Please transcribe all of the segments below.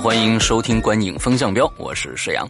好，欢迎收听《观影风向标》，我是沈阳。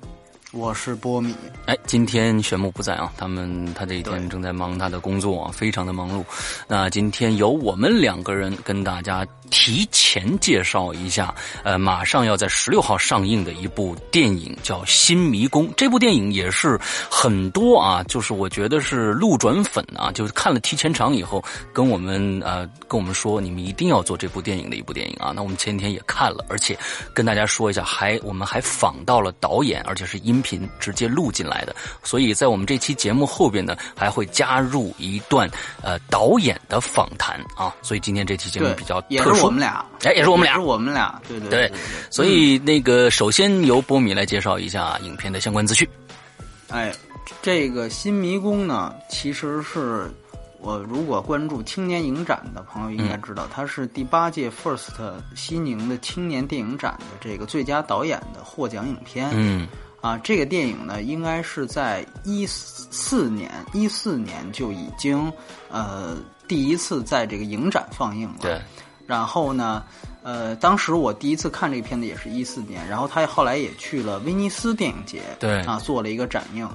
我是波米，哎，今天玄牧不在啊，他们他这一天正在忙他的工作啊，非常的忙碌。那今天由我们两个人跟大家提前介绍一下，呃，马上要在十六号上映的一部电影叫《新迷宫》。这部电影也是很多啊，就是我觉得是路转粉啊，就是看了提前场以后，跟我们呃跟我们说，你们一定要做这部电影的一部电影啊。那我们前几天也看了，而且跟大家说一下，还我们还访到了导演，而且是音。频直接录进来的，所以在我们这期节目后边呢，还会加入一段呃导演的访谈啊，所以今天这期节目比较特殊，我们俩，哎，也是我们俩，是我们俩，对对对，所以那个首先由波米来介绍一下影片的相关资讯。哎，这个新迷宫呢，其实是。我如果关注青年影展的朋友应该知道，它是第八届 First 西宁的青年电影展的这个最佳导演的获奖影片。嗯，啊，这个电影呢，应该是在一四年，一四年就已经呃第一次在这个影展放映了。对。然后呢，呃，当时我第一次看这个片子也是一四年，然后他后来也去了威尼斯电影节，对啊，做了一个展映。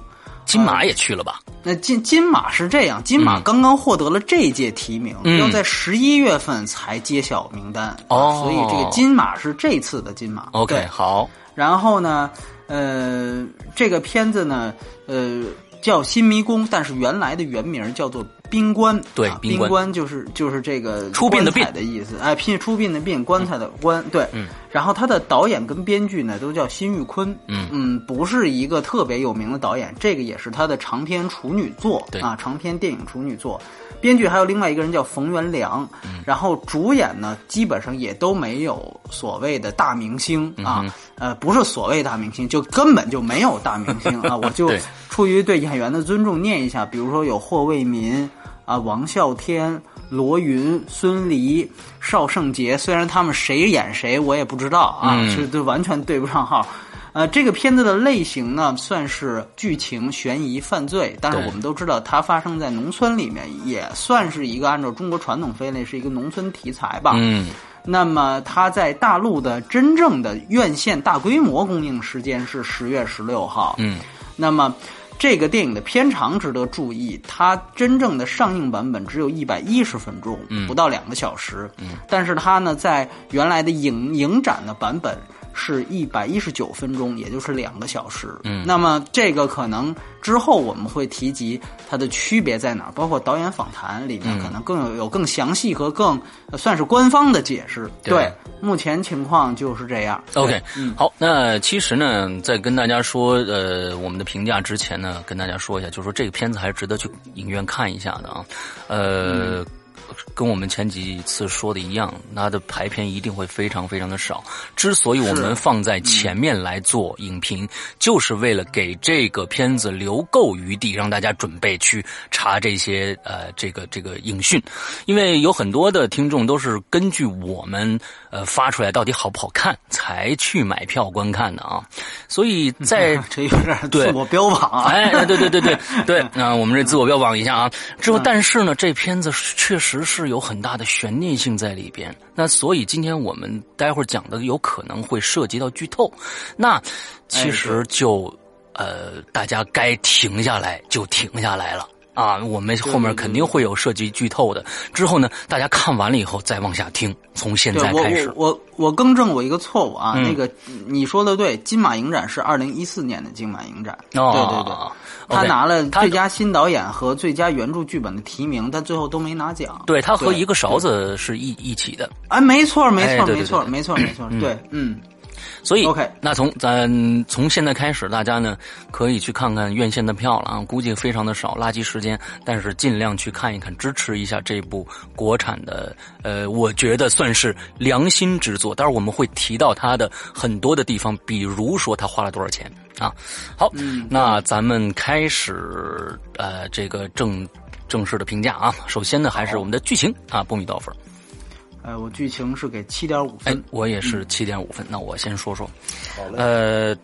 金马也去了吧？那金金马是这样，金马刚刚获得了这届提名，要在十一月份才揭晓名单哦，所以这个金马是这次的金马。OK，好。然后呢，呃，这个片子呢，呃，叫《新迷宫》，但是原来的原名叫做。宾棺。对，宾棺就是就是这个出殡的殡。的意思，哎，拼出殡的殡，棺材的棺，对，嗯，然后他的导演跟编剧呢都叫辛玉坤，嗯。嗯，不是一个特别有名的导演，这个也是他的长篇处女作，对。啊，长篇电影处女作。编剧还有另外一个人叫冯元良，然后主演呢基本上也都没有所谓的大明星啊，呃，不是所谓大明星，就根本就没有大明星啊。我就 出于对演员的尊重念一下，比如说有霍卫民啊、王啸天、罗云、孙俪、邵圣杰，虽然他们谁演谁我也不知道啊，是都完全对不上号。呃，这个片子的类型呢，算是剧情、悬疑、犯罪，但是我们都知道它发生在农村里面，也算是一个按照中国传统分类是一个农村题材吧。嗯，那么它在大陆的真正的院线大规模公映时间是十月十六号。嗯，那么这个电影的片长值得注意，它真正的上映版本只有一百一十分钟，不到两个小时。嗯，但是它呢，在原来的影影展的版本。是一百一十九分钟，也就是两个小时。嗯，那么这个可能之后我们会提及它的区别在哪儿，包括导演访谈里面可能更有有更详细和更算是官方的解释。对，目前情况就是这样。OK，嗯，好，那其实呢，在跟大家说呃我们的评价之前呢，跟大家说一下，就是说这个片子还是值得去影院看一下的啊，呃。跟我们前几次说的一样，它的排片一定会非常非常的少。之所以我们放在前面来做影评，就是为了给这个片子留够余地，让大家准备去查这些呃这个这个影讯。因为有很多的听众都是根据我们呃发出来到底好不好看才去买票观看的啊。所以在这有点自我标榜啊，哎，对对对对对，那我们这自我标榜一下啊。之后，但是呢，这片子确实。是有很大的悬念性在里边，那所以今天我们待会儿讲的有可能会涉及到剧透，那其实就呃，大家该停下来就停下来了。啊，我们后面肯定会有涉及剧透的。之后呢，大家看完了以后再往下听，从现在开始。我我我更正我一个错误啊，那个你说的对，金马影展是二零一四年的金马影展，哦对对对，他拿了最佳新导演和最佳原著剧本的提名，但最后都没拿奖。对他和一个勺子是一一起的。哎，没错，没错，没错，没错，没错，对，嗯。所以 OK，那从咱从现在开始，大家呢可以去看看院线的票了啊，估计非常的少，垃圾时间，但是尽量去看一看，支持一下这部国产的，呃，我觉得算是良心之作。但是我们会提到它的很多的地方，比如说他花了多少钱啊。好，那咱们开始呃这个正正式的评价啊。首先呢，还是我们的剧情啊，波米多少分？哎，我剧情是给七点五哎分，，我也是七点五分。那我先说说，呃，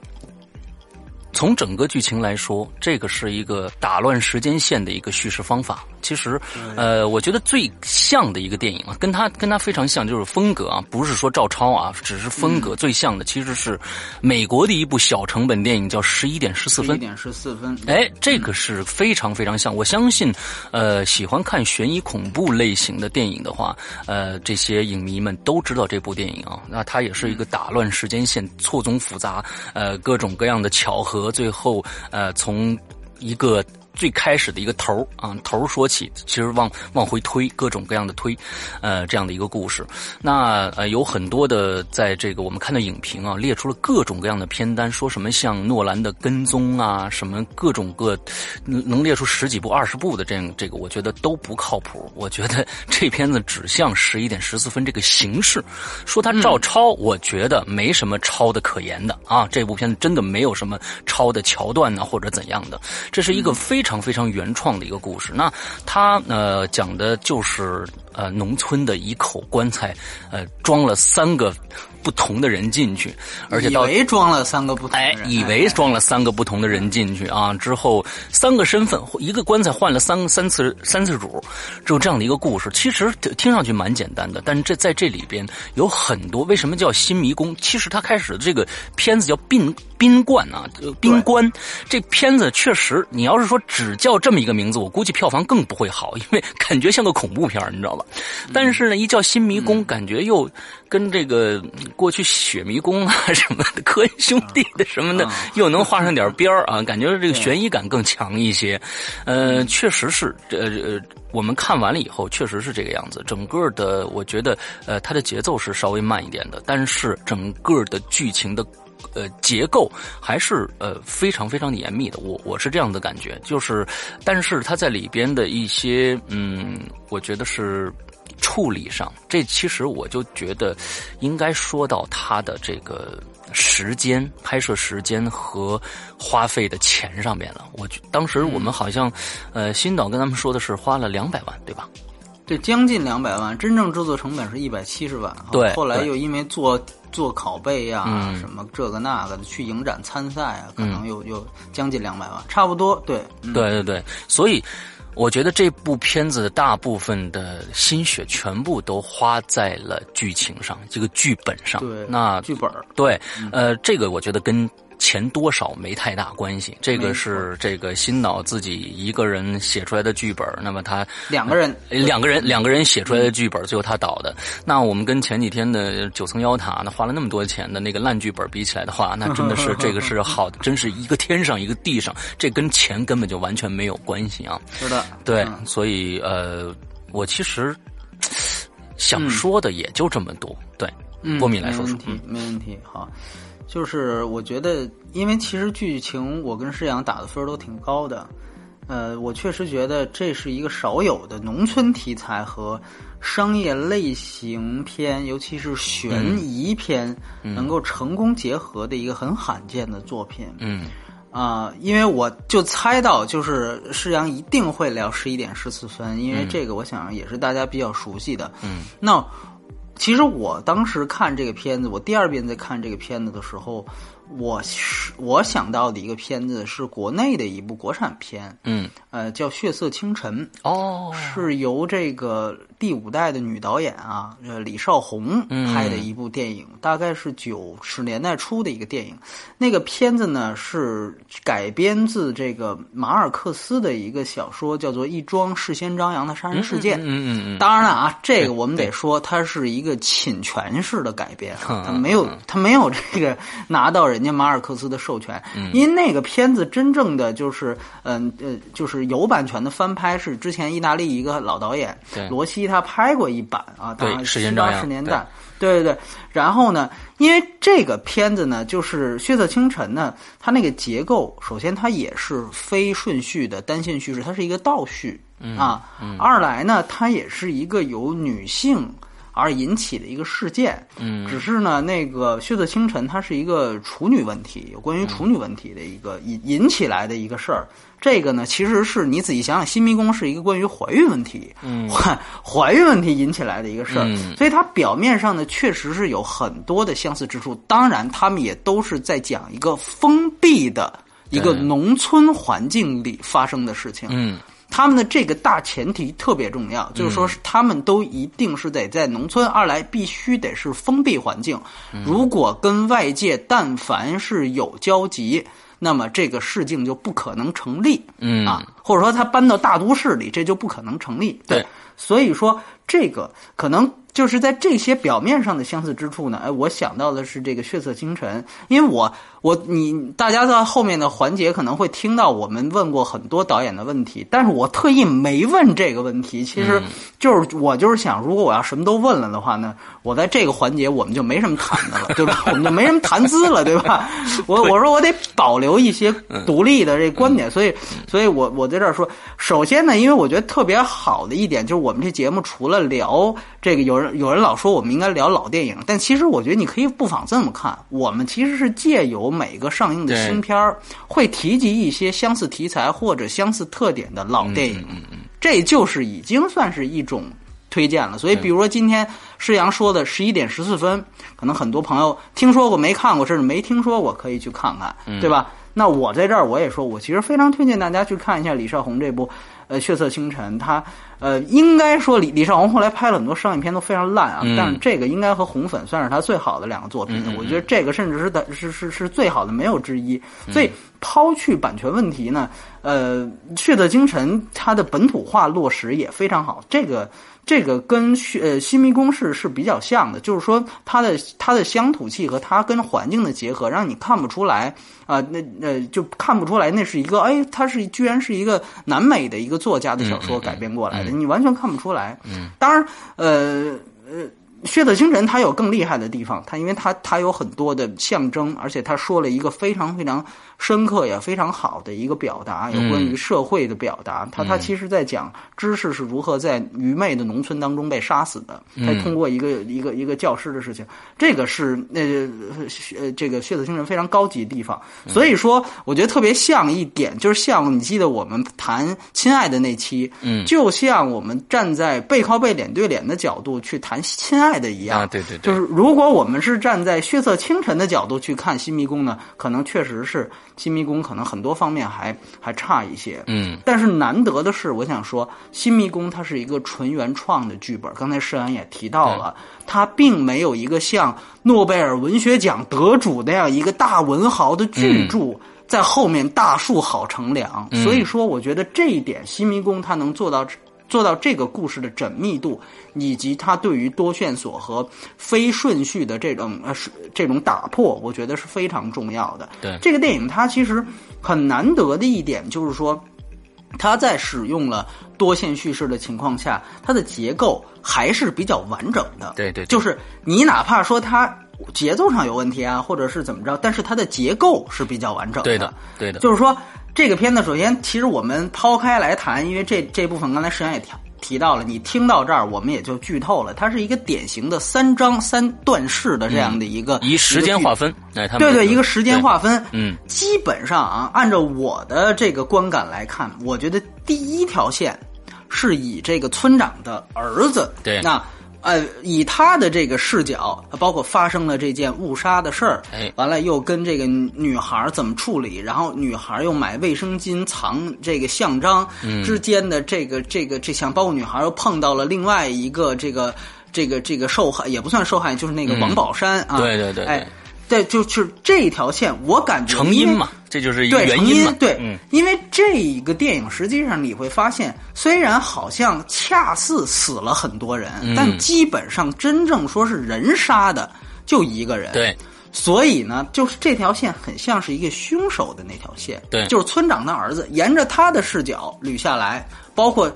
从整个剧情来说，这个是一个打乱时间线的一个叙事方法。其实，呃，我觉得最像的一个电影啊，跟它跟它非常像，就是风格啊，不是说照抄啊，只是风格最像的，其实是美国的一部小成本电影，叫《十一点十四分一》。点十四分。哎，这个是非常非常像。我相信，呃，喜欢看悬疑恐怖类型的电影的话，呃，这些影迷们都知道这部电影啊。那它也是一个打乱时间线、错综复杂，呃，各种各样的巧合，最后呃，从一个。最开始的一个头儿啊，头儿说起，其实往往回推，各种各样的推，呃，这样的一个故事。那呃，有很多的在这个我们看的影评啊，列出了各种各样的片单，说什么像诺兰的跟踪啊，什么各种各能能列出十几部、二十部的这样这个，我觉得都不靠谱。我觉得这片子指向十一点十四分这个形式，说它照抄，我觉得没什么抄的可言的啊。这部片子真的没有什么抄的桥段呢，或者怎样的，这是一个非常非常原创的一个故事。那他呃讲的就是呃农村的一口棺材，呃装了三个不同的人进去，而且以为装了三个不同的哎人，，以为装了三个不同的人进去啊，之后三个身份，一个棺材换了三三次三次主，只有这样的一个故事。其实听上去蛮简单的，但是这在这里边有很多。为什么叫新迷宫？其实它开始的这个片子叫宾宾冠啊，呃宾官。这片子确实，你要是说只叫这么一个名字，我估计票房更不会好，因为感觉像个恐怖片你知道吧？但是呢，一叫新迷宫，感觉又跟这个嗯过去雪迷宫啊 什么的、科恩兄弟的什么的，又能画上点边儿啊，感觉这个悬疑感更强一些。呃，确实是，呃呃，我们看完了以后，确实是这个样子。整个的，我觉得，呃，它的节奏是稍微慢一点的，但是整个的剧情的。呃，结构还是呃非常非常的严密的，我我是这样的感觉，就是，但是它在里边的一些嗯，我觉得是处理上，这其实我就觉得应该说到它的这个时间、拍摄时间和花费的钱上面了。我当时我们好像，呃，新导跟他们说的是花了两百万，对吧？对，将近两百万，真正制作成本是一百七十万。对对后来又因为做做拷贝呀、嗯什么这个那个的，去影展参赛啊，可能又、又将近两百万，差不多。对，嗯、对对对，所以我觉得这部片子的大部分的心血全部都花在了剧情上，这个剧本上。对，那剧本儿对，呃，这个我觉得跟钱多少没太大关系，这个是这个新导自己一个人写出来的剧本，那么他两个人呃两个人两个人写出来的剧本，最后他导的。那我们跟前几天的九层妖塔，那花了那么多钱的那个烂剧本比起来的话，那真的是 这个是好，真是一个天上一个地上，这跟钱根本就完全没有关系啊。是的，对，嗯所以呃，我其实想说的也就这么多。对，嗯，波米来说说没问。题，没问题。好，就是我觉得，因为其实剧情我跟施阳打的分儿都挺高的，呃，我确实觉得这是一个少有的农村题材和商业类型片，尤其是悬疑片，能够成功结合的一个很罕见的作品。嗯啊、因为我就猜到，就是施阳一定会聊十一点十四分，因为这个我想也是大家比较熟悉的。嗯，那其实我当时看这个片子，我第二遍在看这个片子的时候，我是我想到的一个片子是国内的一部国产片，嗯，呃，叫《血色清晨》，哦，是由这个第五代的女导演啊，呃，李少红嗯。拍的一部电影，大概是九十年代初的一个电影。那个片子呢是改编自这个马尔克斯的一个小说，叫做《一桩事先张扬的杀人事件》。嗯嗯嗯，当然了啊，这个我们得说，它是一个侵权式的改编它没有它没有这个拿到人人家马尔克斯的授权，因为那个片子真正的就是嗯呃就是有版权的翻拍是之前意大利一个老导演罗西他拍过一版啊，大概七八十年代。对对对，然后呢？因为这个片子呢，就是《血色清晨》呢，它那个结构，首先它也是非顺序的单线叙事，它是一个倒叙啊。二来呢，它也是一个由女性而引起的一个事件。嗯，只是呢，那个《血色清晨》它是一个处女问题，有关于处女问题的一个引引起来的一个事儿。这个呢，其实是你仔细想想，新迷宫是一个关于怀孕问题，怀怀孕问题引起来的一个事儿，所以它表面上呢，确实是有很多的相似之处。当然，他们也都是在讲一个封闭的一个农村环境里发生的事情。嗯，他们的这个大前提特别重要，就是说是，他们都一定是得在农村，二来必须得是封闭环境。如果跟外界但凡是有交集。那么这个事情就不可能成立，嗯啊，或者说他搬到大都市里，这就不可能成立。对，所以说这个可能。就是在这些表面上的相似之处呢，哎，我想到的是这个《血色清晨》，因为我我你大家在后面的环节可能会听到我们问过很多导演的问题，但是我特意没问这个问题，其实就是我就是想，如果我要什么都问了的话呢，我在这个环节我们就没什么谈的了，对吧？我们就没什么谈资了，对吧？我我说我得保留一些独立的这观点，所以所以我我在这儿说，首先呢，因为我觉得特别好的一点就是我们这节目除了聊这个有人。有人老说我们应该聊老电影，但其实我觉得你可以不妨这么看：我们其实是借由每个上映的新片儿，会提及一些相似题材或者相似特点的老电影，这就是已经算是一种推荐了。所以，比如说今天施阳说的十一点十四分，可能很多朋友听说过没看过，甚至没听说过，可以去看看，对吧？那我在这儿我也说，我其实非常推荐大家去看一下李少红这部呃《血色清晨》，他。呃，应该说李李少红后来拍了很多商业片都非常烂啊，但是这个应该和红粉算是他最好的两个作品。我觉得这个甚至是的是是是最好的，没有之一。所以抛去版权问题呢，呃，《血色京城》它的本土化落实也非常好。这个这个跟呃新迷宫式是比较像的，就是说它的它的乡土气和它跟环境的结合，让你看不出来啊，那呃就看不出来那是一个哎，它是居然是一个南美的一个作家的小说改编过来的。你完全看不出来。嗯，当然，呃呃。《血色星辰》它有更厉害的地方，它因为它它有很多的象征，而且它说了一个非常非常深刻也非常好的一个表达，有关于社会的表达。它它其实在讲知识是如何在愚昧的农村当中被杀死的。它通过一个一个一个教师的事情，这个是呃呃这个《血色星辰》非常高级的地方。所以说，我觉得特别像一点，就是像你记得我们谈《亲爱的》那期，嗯，就像我们站在背靠背、脸对脸的角度去谈《亲爱》。的一样，对对，就是如果我们是站在血色清晨的角度去看新迷宫呢，可能确实是新迷宫可能很多方面还还差一些。嗯，但是难得的是，我想说新迷宫它是一个纯原创的剧本。刚才施安也提到了，它并没有一个像诺贝尔文学奖得主那样一个大文豪的巨著在后面大树好乘凉。所以说，我觉得这一点新迷宫它能做到。做到这个故事的缜密度，以及它对于多线索和非顺序的这种呃这种打破，我觉得是非常重要的。对这个电影，它其实很难得的一点就是说，它在使用了多线叙事的情况下，它的结构还是比较完整的。对对，就是你哪怕说它节奏上有问题啊，或者是怎么着，但是它的结构是比较完整的。对的，对的，就是说。这个片子首先，其实我们抛开来谈，因为这这部分刚才石岩也提提到了，你听到这儿，我们也就剧透了。它是一个典型的三章三段式的这样的一个以时间划分，哎，对对，一个时间划分，嗯，基本上啊，按照我的这个观感来看，我觉得第一条线是以这个村长的儿子，对，那。呃，以他的这个视角，包括发生了这件误杀的事儿，哎，完了又跟这个女孩怎么处理，然后女孩又买卫生巾藏这个像章之间的这个这个这项，包括女孩又碰到了另外一个这个这个这个受害也不算受害，就是那个王宝山啊，对对对，哎。对，就是这一条线，我感觉成因嘛，这就是一个原因嘛。对，因为这一个电影实际上你会发现，虽然好像恰似死了很多人，但基本上真正说是人杀的就一个人。对，所以呢，就是这条线很像是一个凶手的那条线，对就是村长的儿子，沿着他的视角捋下来，包括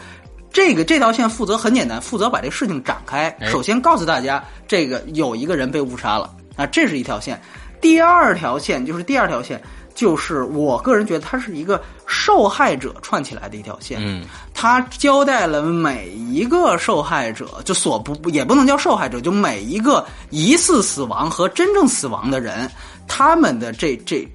这个这条线负责很简单，负责把这事情展开。哎首先告诉大家，这个有一个人被误杀了啊，这是一条线。第二条线就是第二条线，就是我个人觉得它是一个受害者串起来的一条线。嗯，他交代了每一个受害者，就所不也不能叫受害者，就每一个疑似死亡和真正死亡的人，他们的这这。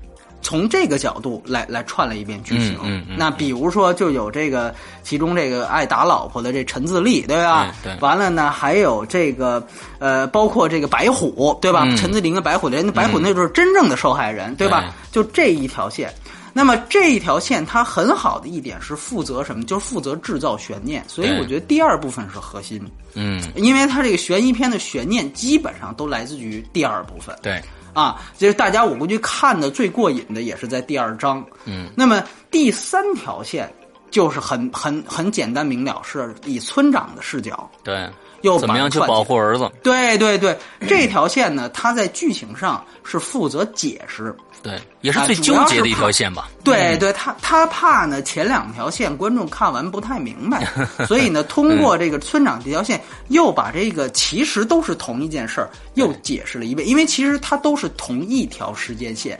从这个角度来来串了一遍剧情，嗯嗯嗯那比如说就有这个其中这个爱打老婆的这陈自立，对吧？对对完了呢，还有这个呃，包括这个白虎，对吧？嗯陈自立跟白虎的人，白虎那就是真正的受害人，对吧？就这一条线。那么这一条线它很好的一点是负责什么？就是负责制造悬念，所以我觉得第二部分是核心，嗯，因为它这个悬疑片的悬念基本上都来自于第二部分。对，啊，就是大家我估计看的最过瘾的也是在第二章。嗯，那么第三条线就是很很很简单明了，是以村长的视角对，又怎么样去保护儿子？对对对，这条线呢，它在剧情上是负责解释。对，也是啊最纠结的一条线吧。对对，他他怕呢前两条线观众看完不太明白，所以呢，通过这个村长这条线，又把这个其实都是同一件事儿又解释了一遍，因为其实它都是同一条时间线。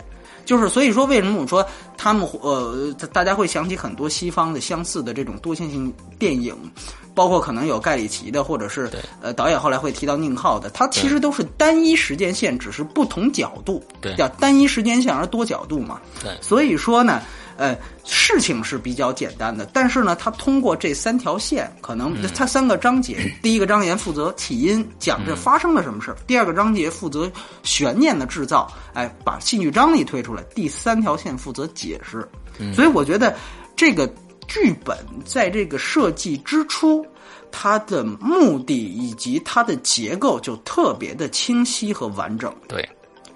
就是所以说，为什么我说他们呃，大家会想起很多西方的相似的这种多线性电影，包括可能有盖里奇的，或者是呃导演后来会提到宁浩的，它其实都是单一时间线，只是不同角度，对叫单一时间线而多角度嘛。对所以说呢，呃，事情是比较简单的，但是呢，他通过这三条线，可能他三个章节，第一个章节负责起因，讲这发生了什么事儿；第二个章节负责悬念的制造，哎，把戏剧张力推出来；第三条线负责解释。嗯所以我觉得这个剧本在这个设计之初。它的目的以及它的结构就特别的清晰和完整，对，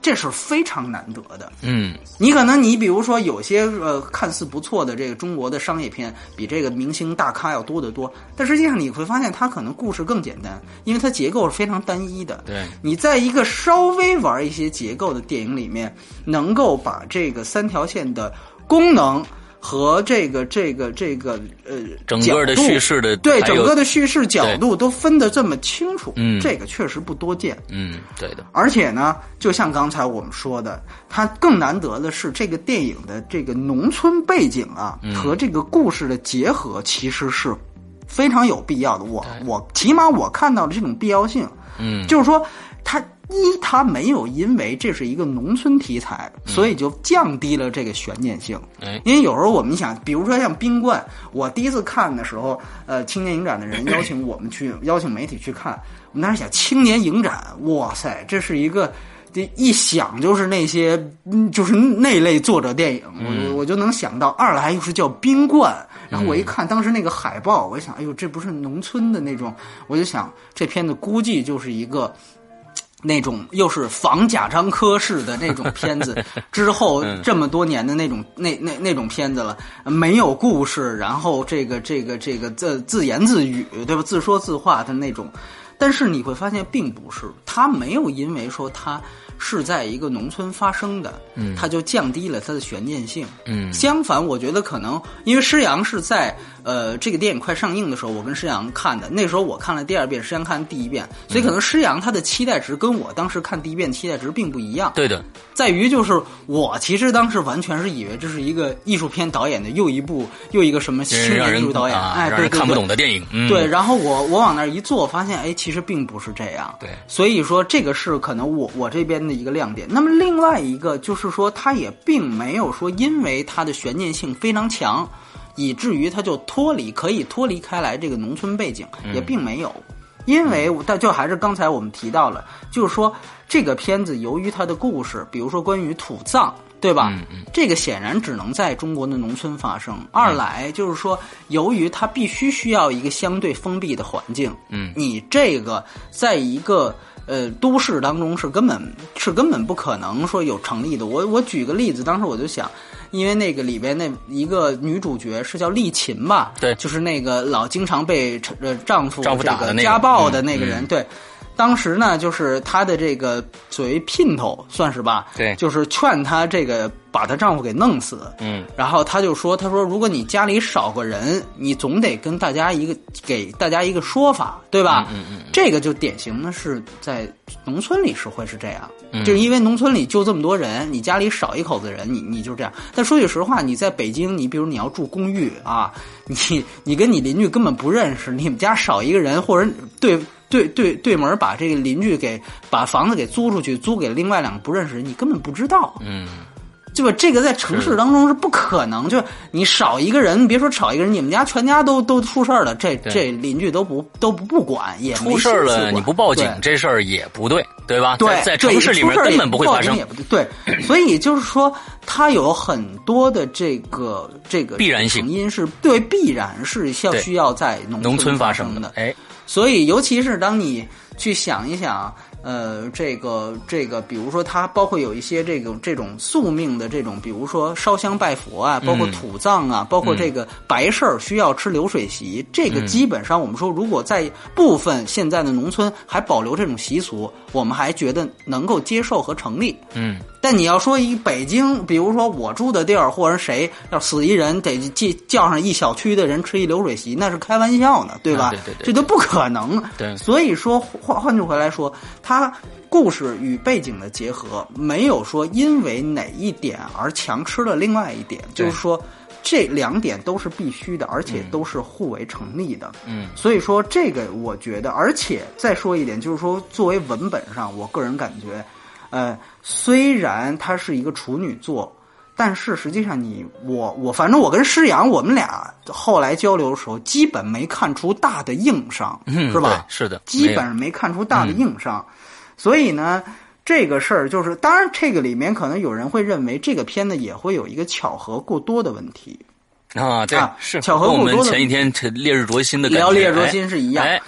这是非常难得的。嗯，你可能你比如说有些呃看似不错的这个中国的商业片，比这个明星大咖要多得多，但实际上你会发现它可能故事更简单，因为它结构是非常单一的。对你在一个稍微玩一些结构的电影里面，能够把这个三条线的功能。和这个这个这个呃，整个的叙事的对整个的叙事角度都分得这么清楚，嗯。这个确实不多见。嗯，对的，而且呢，就像刚才我们说的，它更难得的是这个电影的这个农村背景啊，嗯。和这个故事的结合，其实是非常有必要的。我我起码我看到了这种必要性，嗯，就是说，它一它没有因为这是一个农村题材，所以就降低了这个悬念性。哎，因为有时候我们想，比如说像冰冠，我第一次看的时候，呃，青年影展的人邀请我们去，邀请媒体去看，我们当时想，青年影展，哇塞，这是一个。这一想就是那些，嗯，就是那类作者电影，我我我就能想到。二来又是叫冰冠，然后我一看当时那个海报，我一想，哎呦，这不是农村的那种，我就想这片子估计就是一个那种又是仿贾樟柯式的那种片子，之后这么多年的那种那那那种片子了，没有故事，然后这个这个这个自自言自语，对吧？自说自话的那种。但是你会发现，并不是，他没有因为说他是在一个农村发生的，嗯，他就降低了他的悬念性，嗯相反，我觉得可能因为施洋是在呃这个电影快上映的时候，我跟施洋看的，那时候我看了第二遍，施洋看第一遍，所以可能施洋他的期待值跟我当时看第一遍期待值并不一样，对的，在于就是我其实当时完全是以为这是一个艺术片导演的又一部又一个什么新人年艺术导演，啊哎，对看不懂的电影，嗯，对，然后我我往那儿一坐，发现哎，其实并不是这样。对。所以说这个是可能我我这边的一个亮点。那么另外一个就是说，他也并没有说因为它的悬念性非常强，以至于他就脱离可以脱离开来这个农村背景，也并没有。因为但就还是刚才我们提到了，就是说这个片子由于它的故事，比如说关于土葬。对吧？这个显然只能在中国的农村发生。二来就是说，由于它必须需要一个相对封闭的环境，嗯你这个在一个呃都市当中是根本是根本不可能说有成立的。我我举个例子，当时我就想，因为那个里边那一个女主角是叫丽琴吧，对。就是那个老经常被呃丈夫丈夫打的那个。家暴的嗯那个人，嗯对。当时呢，就是她的这个所谓姘头，算是吧，对就是劝她这个把她丈夫给弄死。嗯，然后她就说：“她说如果你家里少个人，你总得跟大家一个给大家一个说法，对吧？嗯嗯这个就典型的是在农村里是会是这样，嗯就是因为农村里就这么多人，你家里少一口子人，你你就这样。但说句实话，你在北京，你比如你要住公寓啊，你你跟你邻居根本不认识，你们家少一个人，或者对对对对门把这个邻居给把房子给租出去，租给另外两个不认识人，你根本不知道。嗯，对吧？这个在城市当中是不可能，就你少一个人，别说少一个人，你们家全家都都出事儿了，这这邻居都不都不不管，也没出事儿了你不报警，这事儿也不对，对吧？对，在城市里面根本不会发生也，不对，对，所以就是说，它有很多的这个这个必然性成因是对必然是需要需要在农农村发发生的，哎，所以，尤其是当你去想一想，呃，这个这个，比如说它包括有一些这种这种宿命的这种，比如说烧香拜佛啊，包括嗯土葬啊，包括这个白事儿需要吃流水席，这个基本上我们说，如果在部分现在的农村还保留这种习俗，我们还觉得能够接受和成立。嗯，但你要说一北京，比如说我住的地儿，或者谁要死一人，得叫叫上一小区的人吃一流水席，那是开玩笑呢，对吧？啊对对对这都不可能。对所以说换换句回来说，它故事与背景的结合，没有说因为哪一点而强吃了另外一点，就是说。这两点都是必须的，而且都是互为成立的。嗯，所以说这个我觉得，而且再说一点，就是说作为文本上，我个人感觉，呃，虽然它是一个处女作，但是实际上你我我反正我跟施阳我们俩后来交流的时候，基本没看出大的硬伤，嗯是吧？是的基本上没看出大的硬伤，所以呢。这个事儿就是，当然，这个里面可能有人会认为这个片子也会有一个巧合过多的问题。啊，对，啊是巧合跟我们过多的前一天这烈日灼心的聊烈日灼心是一样哎，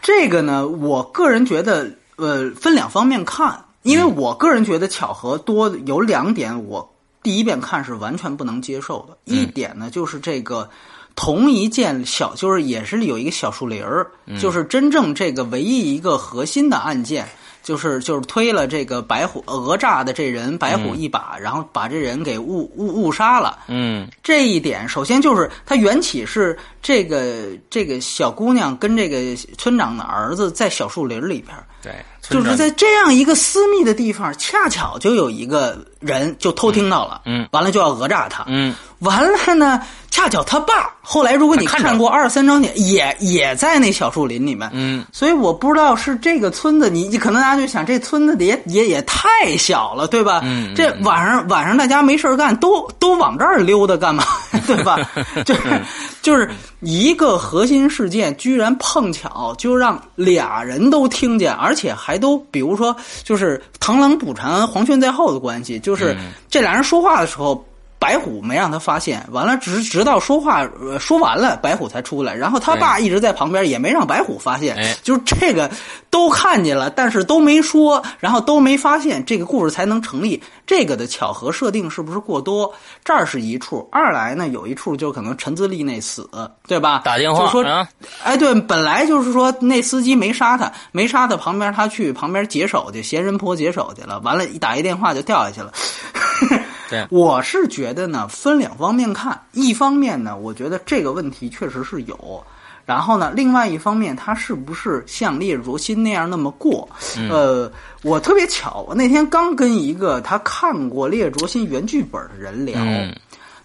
这个呢，我个人觉得，呃，分两方面看，因为我个人觉得巧合多有两点，我第一遍看是完全不能接受的。一点呢，就是这个同一件小，就是也是有一个小树林儿，就是真正这个唯一一个核心的案件。就是就是推了这个白虎讹诈的这人白虎一把，然后把这人给误误误杀了。嗯。这一点，首先就是他缘起是这个这个小姑娘跟这个村长的儿子在小树林里边，对，就是在这样一个私密的地方，恰巧就有一个人就偷听到了，嗯，完了就要讹诈他，嗯，完了呢，恰巧他爸后来如果你看过二三章节，也也在那小树林里面，嗯，所以我不知道是这个村子，你你可能大家就想这村子也也也太小了，对吧？嗯嗯这晚上晚上大家没事干，都都往这儿溜达干嘛？对吧？就是就是一个核心事件，居然碰巧就让俩人都听见，而且还都比如说就是螳螂捕蝉，黄雀在后的关系，就是嗯这俩人说话的时候。白虎没让他发现，完了直直到说话、呃、说完了，白虎才出来。然后他爸一直在旁边，也没让白虎发现。哎就是这个都看见了，但是都没说，然后都没发现，这个故事才能成立。这个的巧合设定是不是过多？这儿是一处，二来呢有一处就可能陈自立那死，对吧？打电话就说啊，哎，对，本来就是说那司机没杀他，没杀他，旁边他去旁边解手去，闲人坡解手去了，完了，一打一电话就掉下去了。对我是觉得呢，分两方面看，一方面呢，我觉得这个问题确实是有。然后呢，另外一方面，他是不是像烈日灼心那样那么过？嗯呃，我特别巧，我那天刚跟一个他看过《烈日灼心》原剧本的人聊，嗯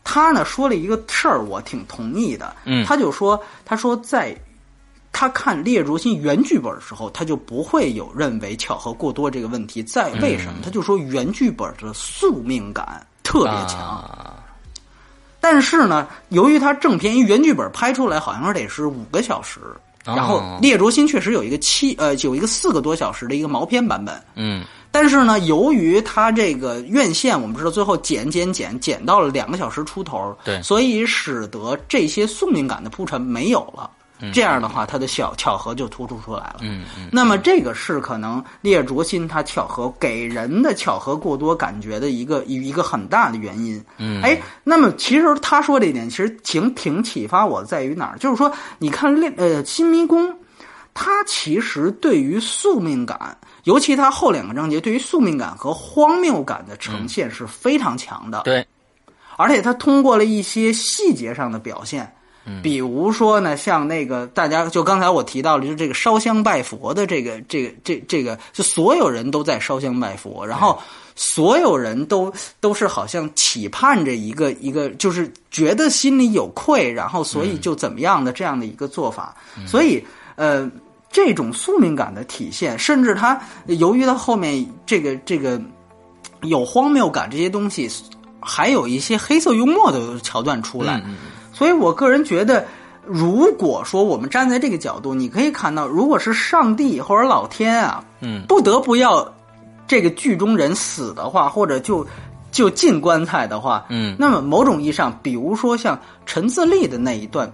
他呢说了一个事儿，我挺同意的。嗯他就说，他说在他看《烈日灼心》原剧本的时候，他就不会有认为巧合过多这个问题。在为什么？他就说原剧本的宿命感特别强。啊但是呢，由于它正片，因为原剧本拍出来好像是得是五个小时，哦然后《烈灼心》确实有一个七呃有一个四个多小时的一个毛片版本。嗯但是呢，由于它这个院线，我们知道最后剪剪剪剪到了两个小时出头，对所以使得这些宿命感的铺陈没有了。这样的话，它的小巧合就突出出来了。嗯嗯，那么这个是可能烈灼心他巧合给人的巧合过多感觉的一个一一个很大的原因。嗯哎，那么其实他说这一点其实挺挺启发我，在于哪儿？就是说，你看列呃新迷宫。它其实对于宿命感，尤其他后两个章节对于宿命感和荒谬感的呈现是非常强的。对，而且他通过了一些细节上的表现。比如说呢，像那个大家就刚才我提到了，就是这个烧香拜佛的这个这个这这个，就所有人都在烧香拜佛，然后所有人都都是好像期盼着一个一个，就是觉得心里有愧，然后所以就怎么样的这样的一个做法。所以呃，这种宿命感的体现，甚至他由于他后面这个这个有荒谬感这些东西，还有一些黑色幽默的桥段出来。所以我个人觉得，如果说我们站在这个角度，你可以看到，如果是上帝或者老天啊，嗯，不得不要这个剧中人死的话，或者就就进棺材的话，嗯，那么某种意义上，比如说像陈自立的那一段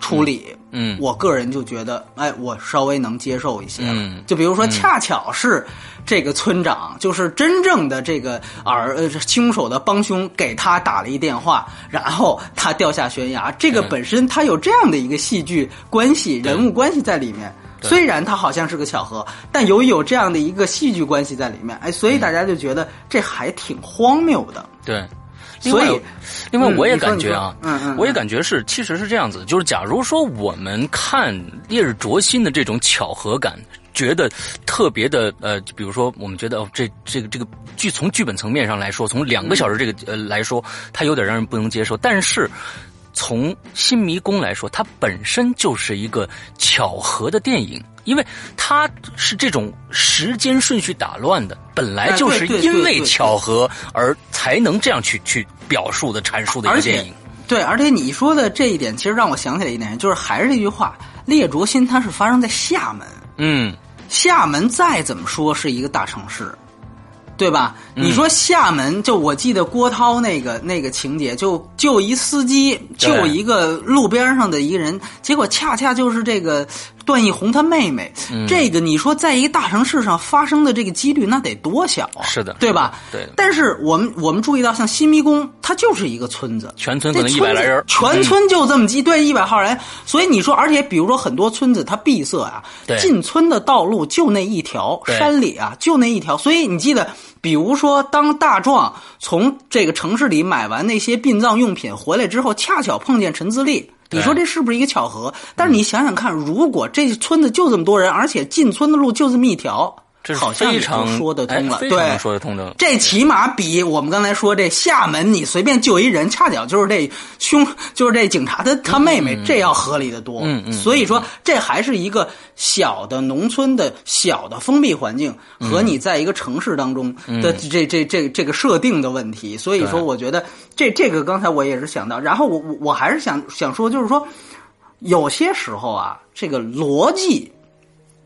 处理，嗯，我个人就觉得，哎，我稍微能接受一些了。嗯就比如说，恰巧是这个村长，就是真正的这个儿呃凶手的帮凶，给他打了一电话，然后他掉下悬崖。这个嗯本身他有这样的一个戏剧关系、人物关系在里面。虽然他好像是个巧合，但由于有这样的一个戏剧关系在里面，哎，所以大家就觉得这还挺荒谬的。对。所以，另外我也感觉啊，嗯嗯我也感觉是，其实是这样子，就是假如说我们看《烈日灼心》的这种巧合感，觉得特别的呃，比如说我们觉得哦，这这个这个剧从剧本层面上来说，从两个小时这个呃来说，它有点让人不能接受，但是。从《新迷宫》来说，它本身就是一个巧合的电影，因为它是这种时间顺序打乱的，本来就是因为巧合而才能这样去去表述的、阐述的一个电影。对，而且你说的这一点，其实让我想起来一点，就是还是那句话，烈灼心它是发生在厦门，嗯，厦门再怎么说是一个大城市，对吧？嗯你说厦门，就我记得郭涛那个那个情节，就就一司机，就一个路边上的一个人，结果恰恰就是这个段奕宏他妹妹。嗯这个你说在一个大城市上发生的这个几率，那得多小啊？是的对吧？对但是我们我们注意到，像新迷宫，它就是一个村子，全村可能一百来人，全村就这么几对一百号人，所以你说，而且比如说很多村子它闭塞啊，进村的道路就那一条，山里啊就那一条，所以你记得，比如说当大壮从这个城市里买完那些殡葬用品回来之后，恰巧碰见陈自立。你说这是不是一个巧合？但是你想想看，如果这村子就这么多人，而且进村的路就这么一条，这好像非常说得通了。哎非常对，说得通的。这起码比我们刚才说这厦门，你随便救一人，恰巧就是这凶，就是这警察的他妹妹，这要合理的多。嗯嗯所以说这还是一个小的农村的小的封闭环境，和你在一个城市当中的这这这这个设定的问题。所以说，我觉得这这个刚才我也是想到，然后我我我还是想想说，就是说有些时候啊，这个逻辑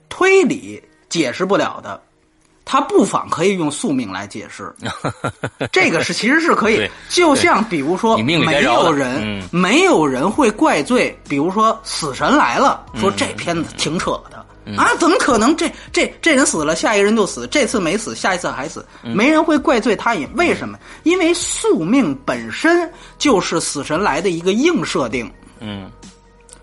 推理解释不了的。他不妨可以用宿命来解释，这个是其实是可以，就像比如说，没有人、嗯没有人会怪罪，比如说死神来了，嗯说这片子挺扯的。啊，怎么可能？这这这人死了，下一个人就死，这次没死，下一次还死，嗯没人会怪罪他也。为什么？因为宿命本身就是死神来的一个硬设定。嗯，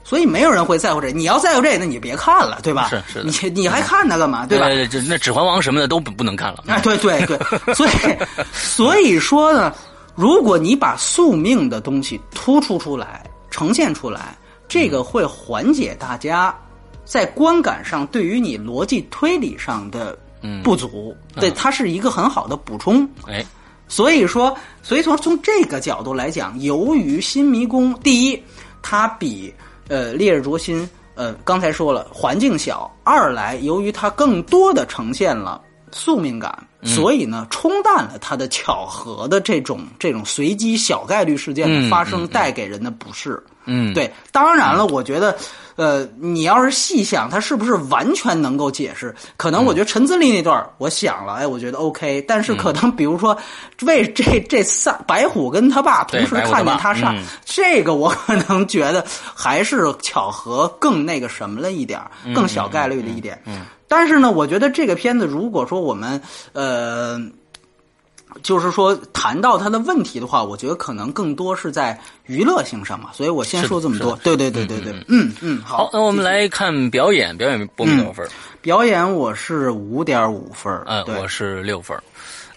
所以没有人会在乎这。你要在乎这，那你就别看了，对吧？是是的你你还看它干嘛？对吧？呃这那《指环王》什么的都不不能看了。哎，对对对，所以 所以说呢，如果你把宿命的东西突出出来、呈现出来，这个会缓解大家在观感上对于你逻辑推理上的不足。对，它是一个很好的补充。哎，所以说，所以从从这个角度来讲，由于新迷宫，第一，它比呃烈日灼心，呃刚才说了环境小；二来，由于它更多的呈现了宿命感，所以呢，冲淡了它的巧合的这种这种随机小概率事件的发生带给人的不适。嗯，对，当然了，我觉得，呃，你要是细想，他是不是完全能够解释？可能我觉得陈自立那段，我想了，哎，我觉得 OK，但是可能比如说，为这这三白虎跟他爸同时看见他上，嗯这个我可能觉得还是巧合更那个什么了一点儿，更小概率的一点。嗯，但是呢，我觉得这个片子如果说我们呃。就是说谈到他的问题的话，我觉得可能更多是在娱乐性上嘛，所以我先说这么多。对对对对对，嗯嗯，好，那我们来看表演，表演波米多少分？表演我是五点五分，嗯，我是六分，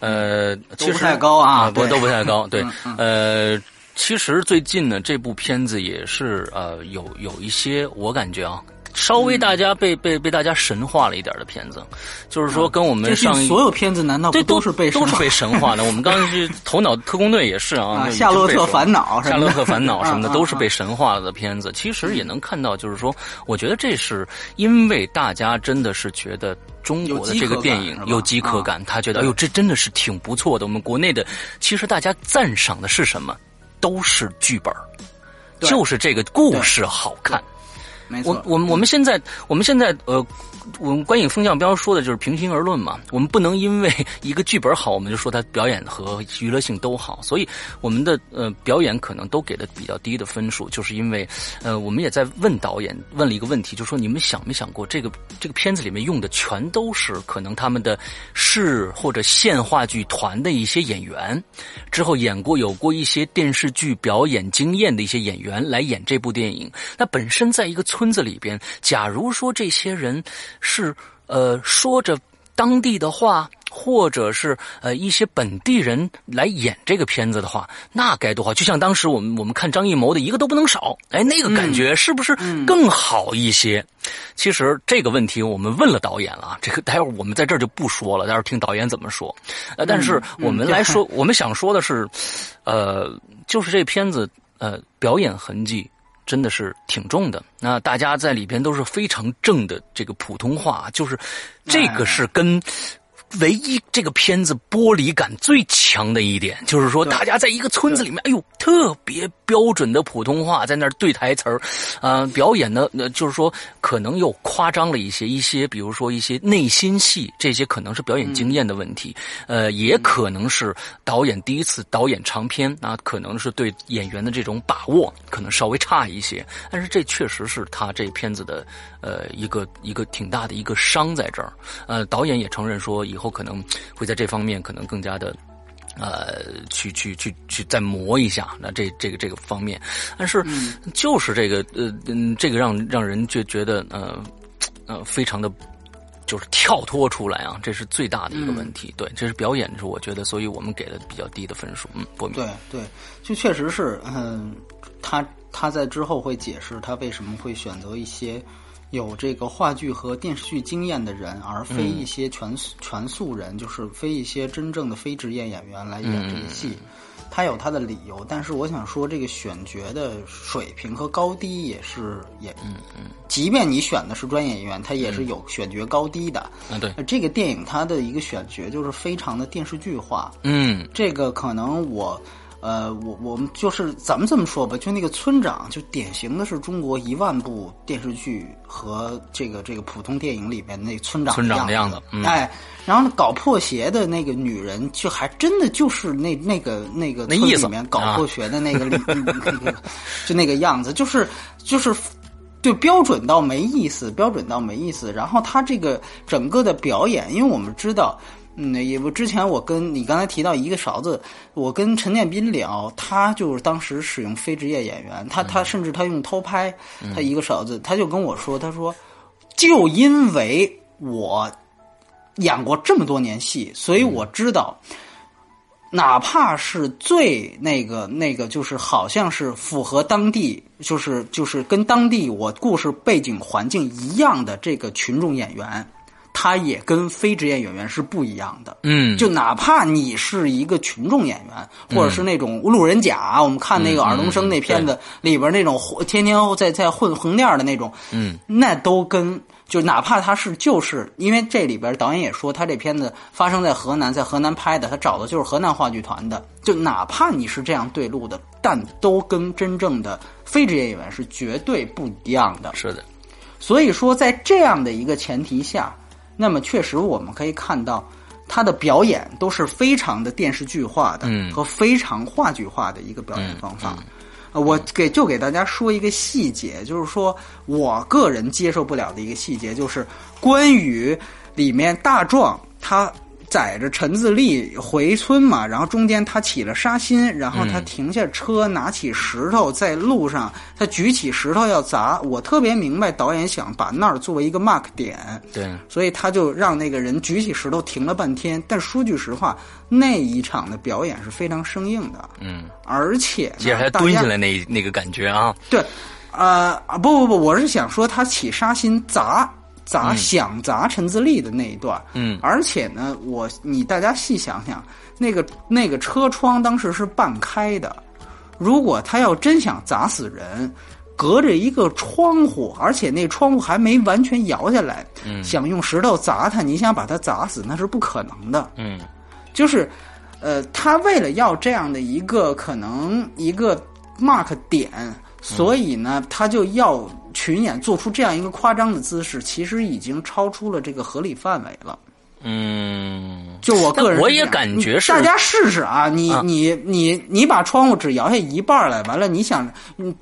呃，都不太高 啊，不都不太高，对，呃。其实最近呢，这部片子也是呃有有一些我感觉啊，稍微大家被被被大家神化了一点的片子，就是说跟我们上所有片子难道不都是被都是被神化的？我们刚才去 《头脑特工队》也是啊，《夏洛特烦恼》《夏洛特烦恼》什么的都是被神化了的片子。其实也能看到，就是说，我觉得这是因为大家真的是觉得中国的这个电影有饥渴感，他觉得哎呦这真的是挺不错的。我们国内的其实大家赞赏的是什么？都是剧本就是这个故事好看。我我们我们现在我们现在呃。我们观影风向标说的就是平心而论嘛，我们不能因为一个剧本好，我们就说它表演和娱乐性都好。所以我们的呃表演可能都给的比较低的分数，就是因为呃我们也在问导演问了一个问题，就说你们想没想过这个这个片子里面用的全都是可能他们的市或者县话剧团的一些演员，之后演过有过一些电视剧表演经验的一些演员来演这部电影。那本身在一个村子里边，假如说这些人。是呃，说着当地的话，或者是呃一些本地人来演这个片子的话，那该多好！就像当时我们我们看张艺谋的一个都不能少，哎，那个感觉是不是更好一些？其实这个问题我们问了导演了，这个待会儿我们在这儿就不说了，待会儿听导演怎么说。呃，但是我们来说，我们想说的是，呃，就是这片子呃表演痕迹。真的是挺重的，那大家在里边都是非常正的这个普通话，就是这个是跟。唯一这个片子剥离感最强的一点，就是说大家在一个村子里面，哎呦，特别标准的普通话在那儿对台词儿，啊，表演的，那就是说可能又夸张了一些，一些比如说一些内心戏，这些可能是表演经验的问题，呃，也可能是导演第一次导演长片，啊，可能是对演员的这种把握可能稍微差一些，但是这确实是他这片子的呃一个一个挺大的一个伤在这儿，呃，导演也承认说以。后可能会在这方面可能更加的，呃，去去去去再磨一下。那这这个这个方面，但是就是这个呃嗯，这个让让人就觉得呃呃非常的，就是跳脱出来啊，这是最大的一个问题。对，这是表演是我觉得，所以我们给了比较低的分数。嗯，波米。对对，就确实是，嗯，他他在之后会解释他为什么会选择一些。有这个话剧和电视剧经验的人，而非一些全全素人，就是非一些真正的非职业演员来演这个戏，他有他的理由。但是我想说，这个选角的水平和高低也是也，嗯嗯，即便你选的是专业演员，他也是有选角高低的。嗯，对，这个电影它的一个选角就是非常的电视剧化。嗯，这个可能我。呃，我我们就是咱们这么说吧，就那个村长，就典型的是中国一万部电视剧和这个这个普通电影里面那村长村长的样子，哎，然后搞破鞋的那个女人，就还真的就是那那个那个村里面搞破鞋的那个 那个，就那个样子，就是就是就标准到没意思，标准到没意思。然后他这个整个的表演，因为我们知道。嗯，也不之前我跟你刚才提到一个勺子，我跟陈建斌聊，他就是当时使用非职业演员，他他甚至他用偷拍，他一个勺子，他就跟我说，他说，就因为我演过这么多年戏，所以我知道，哪怕是最那个那个，就是好像是符合当地，就是就是跟当地我故事背景环境一样的这个群众演员。他也跟非职业演员是不一样的，嗯，就哪怕你是一个群众演员，或者是那种路人甲，我们看那个尔冬升那片子里边那种天天在在混横店的那种，嗯，那都跟就哪怕他是就是因为这里边导演也说他这片子发生在河南，在河南拍的，他找的就是河南话剧团的，就哪怕你是这样对路的，但都跟真正的非职业演员是绝对不一样的，是的，所以说在这样的一个前提下。那么确实，我们可以看到，他的表演都是非常的电视剧化的，和非常话剧化的一个表演方法。我给就给大家说一个细节，就是说我个人接受不了的一个细节，就是关于里面大壮他载着陈自立回村嘛，然后中间他起了杀心，然后他停下车，拿起石头在路上，他举起石头要砸。我特别明白导演想把那儿作为一个 mark 点，对，所以他就让那个人举起石头停了半天。但说句实话，那一场的表演是非常生硬的，嗯，而且接着还蹲下来那那个感觉啊，对，呃啊不不不，我是想说他起杀心砸。砸想砸陈自立的那一段，嗯，而且呢，我你大家细想想，那个那个车窗当时是半开的，如果他要真想砸死人，隔着一个窗户，而且那窗户还没完全摇下来，嗯，想用石头砸他，你想把他砸死，那是不可能的，嗯，就是，呃，他为了要这样的一个可能一个 mark 点。所以呢，他就要群演做出这样一个夸张的姿势，其实已经超出了这个合理范围了。嗯，就我个人，我也感觉是。大家试试啊！你你你你把窗户纸摇下一半来，完了你想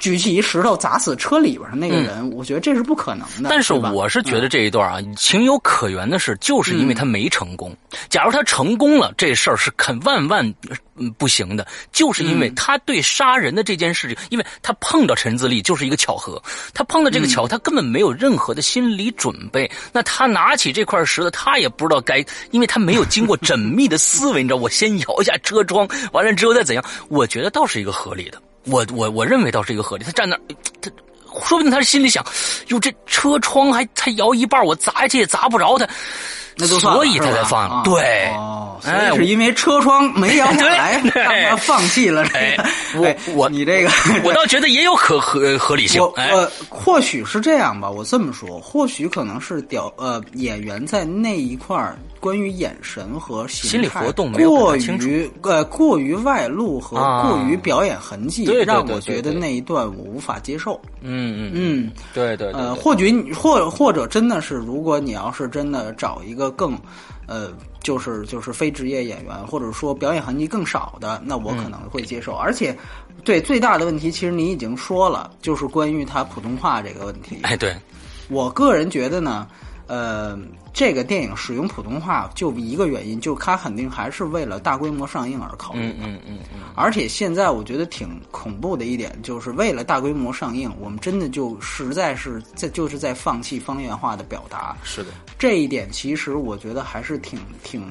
举起一石头砸死车里边的那个人，我觉得这是不可能的。但是我是觉得这一段啊，情有可原的是，就是因为他没成功。假如他成功了，这事儿是肯万万。嗯，不行的，就是因为他对杀人的这件事情，因为他碰到陈自立就是一个巧合，他碰到这个巧，他根本没有任何的心理准备。那他拿起这块石头，他也不知道该，因为他没有经过缜密的思维，你知道，我先摇一下车窗，完了之后再怎样？我觉得倒是一个合理的，我我我认为倒是一个合理。他站那，他说不定他是心里想，哟，这车窗还才摇一半，我砸下去也砸不着他。那就所以他才放了，对，所以是因为车窗没摇下来，让他放弃了。我我你这个，我倒觉得也有可合合理性。呃，或许是这样吧，我这么说，或许可能是屌呃演员在那一块儿。关于眼神和心理活动过于呃过于外露和过于表演痕迹，让我觉得那一段我无法接受。嗯嗯嗯，对对呃，或许你或或者真的是，如果你要是真的找一个更呃，就是就是非职业演员，或者说表演痕迹更少的，那我可能会接受。而且，对最大的问题，其实你已经说了，就是关于他普通话这个问题。哎，对我个人觉得呢。呃，这个电影使用普通话就一个原因，就它肯定还是为了大规模上映而考虑的。嗯嗯嗯嗯。而且现在我觉得挺恐怖的一点，就是为了大规模上映，我们真的就实在是在就是在放弃方言化的表达。是的，这一点其实我觉得还是挺挺。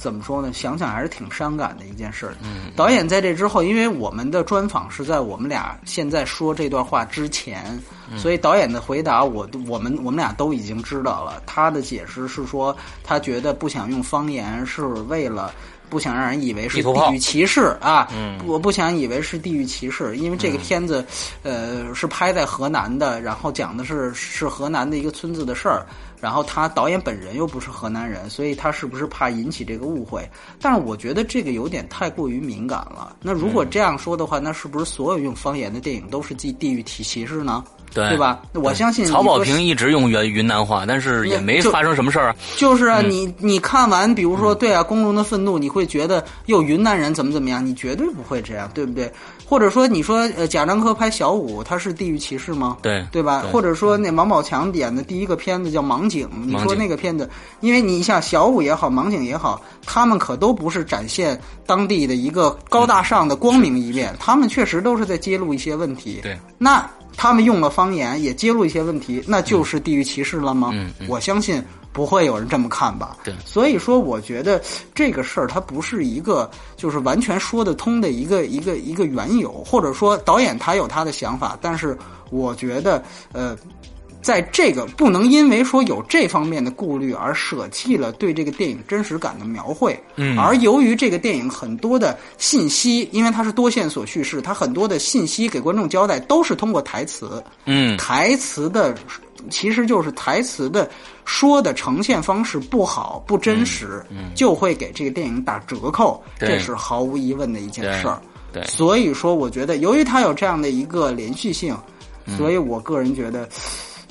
怎么说呢？想想还是挺伤感的一件事。嗯，导演在这之后，因为我们的专访是在我们俩现在说这段话之前，所以导演的回答，我我们我们俩都已经知道了。他的解释是说，他觉得不想用方言是为了不想让人以为是地域歧视啊。嗯，我不想以为是地域歧视，因为这个片子，呃，是拍在河南的，然后讲的是是河南的一个村子的事儿。然后他导演本人又不是河南人，所以他是不是怕引起这个误会？但是我觉得这个有点太过于敏感了。那如果这样说的话，那是不是所有用方言的电影都是地地域歧视呢？对对吧？我相信曹保平一直用云云南话，但是也没发生什么事儿啊。就是啊，你你看完，比如说对啊，《公众的愤怒》，你会觉得哟，云南人怎么怎么样？你绝对不会这样，对不对？或者说，你说呃，贾樟柯拍小五，他是地域歧视吗？对，对吧？或者说，那王宝强演的第一个片子叫《盲井》，你说那个片子，因为你像小五也好，盲井也好，他们可都不是展现当地的一个高大上的光明一面，他们确实都是在揭露一些问题。对，那他们用了方言，也揭露一些问题，那就是地域歧视了吗？嗯，我相信。不会有人这么看吧？对，所以说我觉得这个事儿它不是一个就是完全说得通的一个一个一个缘由，或者说导演他有他的想法，但是我觉得呃，在这个不能因为说有这方面的顾虑而舍弃了对这个电影真实感的描绘，嗯，而由于这个电影很多的信息，因为它是多线索叙事，它很多的信息给观众交代都是通过台词，嗯，台词的。其实就是台词的说的呈现方式不好不真实，就会给这个电影打折扣，这是毫无疑问的一件事儿。对，所以说我觉得，由于它有这样的一个连续性，所以我个人觉得。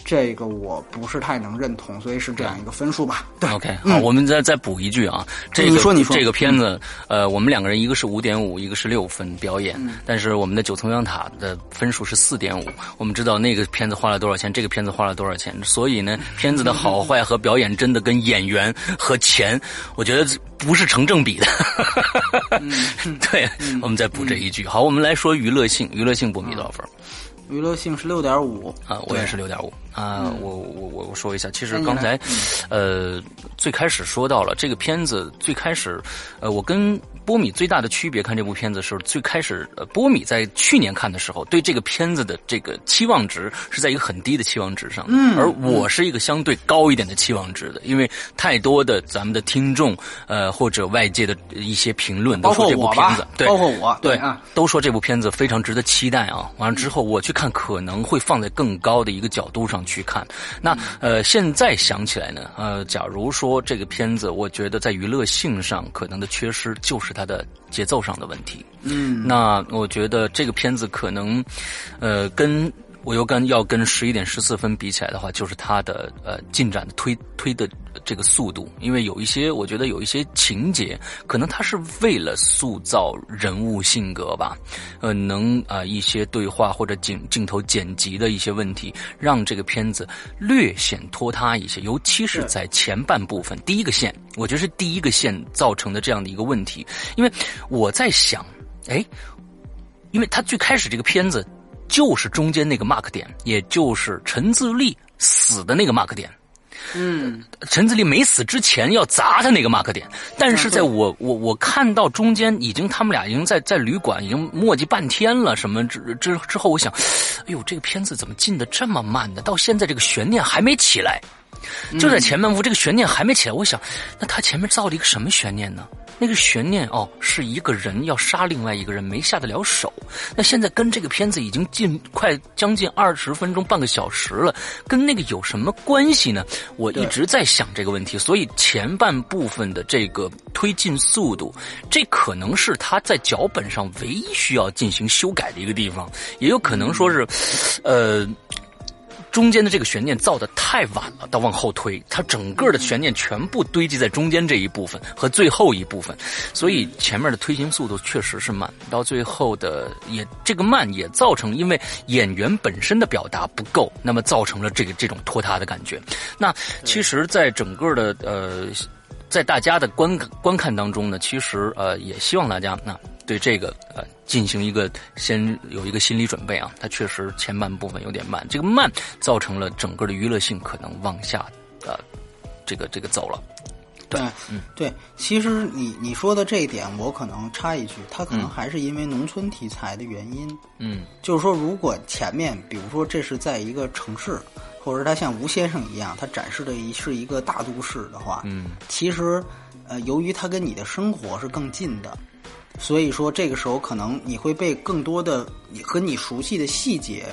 这个我不是太能认同，所以是这样一个分数吧。对，OK，好，我们再再补一句啊，这个你说。你说。这个片子，呃，我们两个人一个是五点五，一个是六分表演，但是我们的九层妖塔的分数是四点五。我们知道那个片子花了多少钱，这个片子花了多少钱，所以呢，片子的好坏和表演真的跟演员和钱，我觉得不是成正比的。对，我们再补这一句。好，我们来说娱乐性，娱乐性波米多少分？娱乐性是六点五。啊，我也是六点五啊。我我我我说一下，其实刚才，呃，最开始说到了这个片子，最开始，呃，我跟。波米最大的区别，看这部片子时候最开始，呃，波米在去年看的时候，对这个片子的这个期望值是在一个很低的期望值上，嗯，而我是一个相对高一点的期望值的，因为太多的咱们的听众，呃，或者外界的一些评论都说这部片子，对，包括我，对啊，都说这部片子非常值得期待啊。完了之后我去看，可能会放在更高的一个角度上去看。那呃，现在想起来呢，呃，假如说这个片子，我觉得在娱乐性上可能的缺失就是。它的节奏上的问题，嗯，那我觉得这个片子可能，呃，跟。我又跟要跟十一点十四分比起来的话，就是它的呃进展的推推的这个速度，因为有一些我觉得有一些情节，可能他是为了塑造人物性格吧，呃，能啊一些对话或者镜镜头剪辑的一些问题，让这个片子略显拖沓一些，尤其是在前半部分第一个线，我觉得是第一个线造成的这样的一个问题，因为我在想，哎，因为他最开始这个片子。就是中间那个 mark 点，也就是陈自立死的那个 mark 点。嗯，陈自立没死之前要砸他那个 mark 点，但是在我我我看到中间已经他们俩已经在在旅馆已经磨叽半天了，什么之之之后，我想，哎呦，这个片子怎么进的这么慢呢？到现在这个悬念还没起来，就在前半部这个悬念还没起来，我想，那他前面造了一个什么悬念呢？那个悬念哦，是一个人要杀另外一个人没下得了手。那现在跟这个片子已经近快将近二十分钟半个小时了，跟那个有什么关系呢？我一直在想这个问题。所以前半部分的这个推进速度，这可能是他在脚本上唯一需要进行修改的一个地方，也有可能说是，呃。中间的这个悬念造的太晚了，到往后推，它整个的悬念全部堆积在中间这一部分和最后一部分，所以前面的推行速度确实是慢，到最后的也这个慢也造成，因为演员本身的表达不够，那么造成了这个这种拖沓的感觉。那其实，在整个的呃，在大家的观观看当中呢，其实呃，也希望大家那。对这个呃进行一个先有一个心理准备啊，它确实前半部分有点慢，这个慢造成了整个的娱乐性可能往下呃这个这个走了。对，嗯，对，其实你你说的这一点，我可能插一句，它可能还是因为农村题材的原因。嗯，就是说，如果前面比如说这是在一个城市，或者他像吴先生一样，他展示的是一个大都市的话，嗯，其实呃，由于他跟你的生活是更近的。所以说，这个时候可能你会被更多的你和你熟悉的细节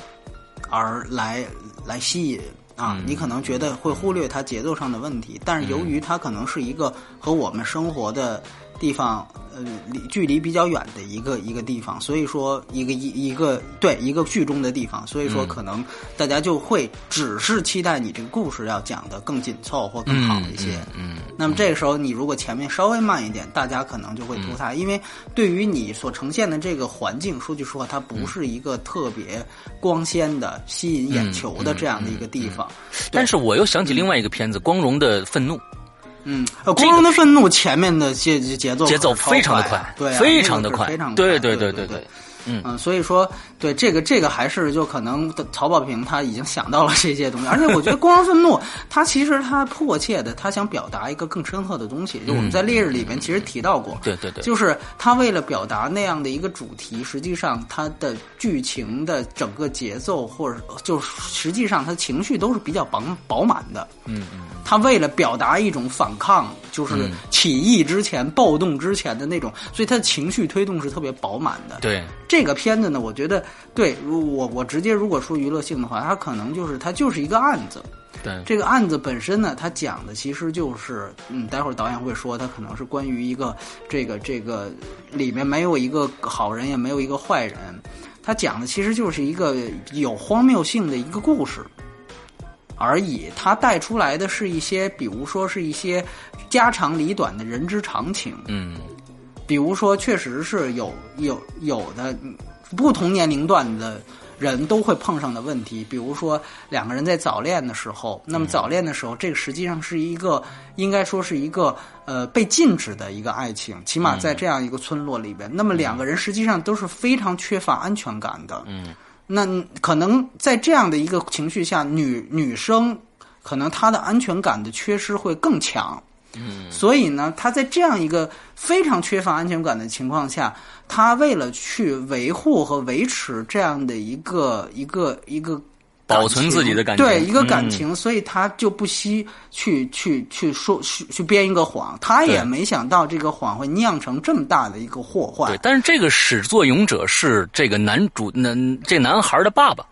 而来来吸引啊，你可能觉得会忽略它节奏上的问题，但是由于它可能是一个和我们生活的地方。呃，离距离比较远的一个一个地方，所以说一个一一个对一个剧中的地方，所以说可能大家就会只是期待你这个故事要讲的更紧凑或更好一些。嗯，那么这个时候你如果前面稍微慢一点，大家可能就会拖沓，因为对于你所呈现的这个环境，说句实话，它不是一个特别光鲜的、吸引眼球的这样的一个地方。但是我又想起另外一个片子《光荣的愤怒》。嗯，光荣的愤怒前面的节节奏节奏非常的快，对，非常的快，非常对对对对对。嗯，所以说，对这个这个还是就可能曹保平他已经想到了这些东西，而且我觉得《光荣愤怒》他其实他迫切的他想表达一个更深刻的东西，就我们在《烈日》里面其实提到过，对对对，就是他为了表达那样的一个主题，实际上他的剧情的整个节奏或者就实际上他情绪都是比较饱饱满的，嗯嗯，他为了表达一种反抗，就是起义之前暴动之前的那种，所以他的情绪推动是特别饱满的，对。这个片子呢，我觉得对我我直接如果说娱乐性的话，它可能就是它就是一个案子。对这个案子本身呢，它讲的其实就是，嗯，待会儿导演会说，它可能是关于一个这个这个里面没有一个好人，也没有一个坏人，它讲的其实就是一个有荒谬性的一个故事而已。它带出来的是一些，比如说是一些家长里短的人之常情。嗯。比如说，确实是有有有的不同年龄段的人都会碰上的问题，比如说两个人在早恋的时候，那么早恋的时候，这个实际上是一个应该说是一个呃被禁止的一个爱情，起码在这样一个村落里边，那么两个人实际上都是非常缺乏安全感的。嗯，那可能在这样的一个情绪下，女女生可能她的安全感的缺失会更强。嗯，所以呢，她在这样一个非常缺乏安全感的情况下，她为了去维护和维持这样的一个一个一个保存自己的感情对一个感嗯情，所以他就不惜去去去说去去编一个谎。他也没想到这个谎会酿成这么大的一个祸患对，。但是这个始作俑者是这个男主，男这男孩的爸爸。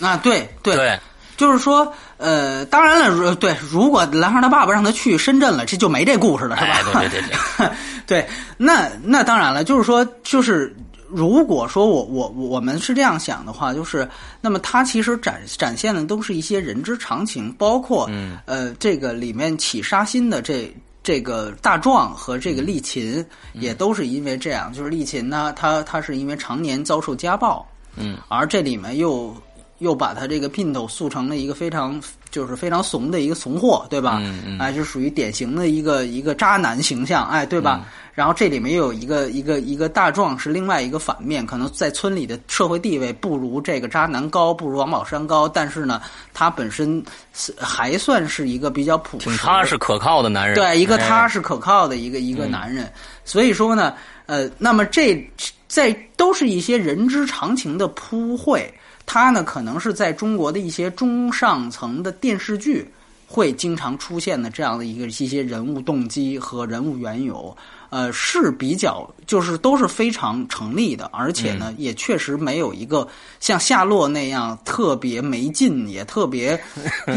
啊，对对对，就是说，呃，当然了，如对，如果男孩他爸爸让他去深圳了，这就没这故事了，是吧？哎，对对对对，对，那那当然了，就是说，就是如果说我我我我们是这样想的话，就是那么它其实展展现的都是一些人之常情，包括、嗯。呃这个里面起杀心的这。这个大壮和这个丽琴嗯。也都是因为这样，就是丽琴呢，她她是因为常年遭受家暴，嗯，而这里面又又把他这个姘头塑成了一个非常就是非常怂的一个怂货，对吧？嗯嗯哎，就属于典型的一个一个渣男形象，哎，对吧？嗯然后这里面又有一个一个一个大壮是另外一个反面，可能在村里的社会地位不如这个渣男高，不如王宝山高，但是呢，他本身是还算是一个比较朴实挺的、踏实可靠的男人。对，一个踏哎实可靠的一个一个男人。所以说呢，呃，那么这在都是一些人之常情的铺绘，它呢可能是在中国的一些中上层的电视剧会经常出现的这样的一个一些人物动机和人物缘由。呃，是比较，就是都是非常成立的，而且呢，也确实没有一个像夏洛那样特别没劲，也特别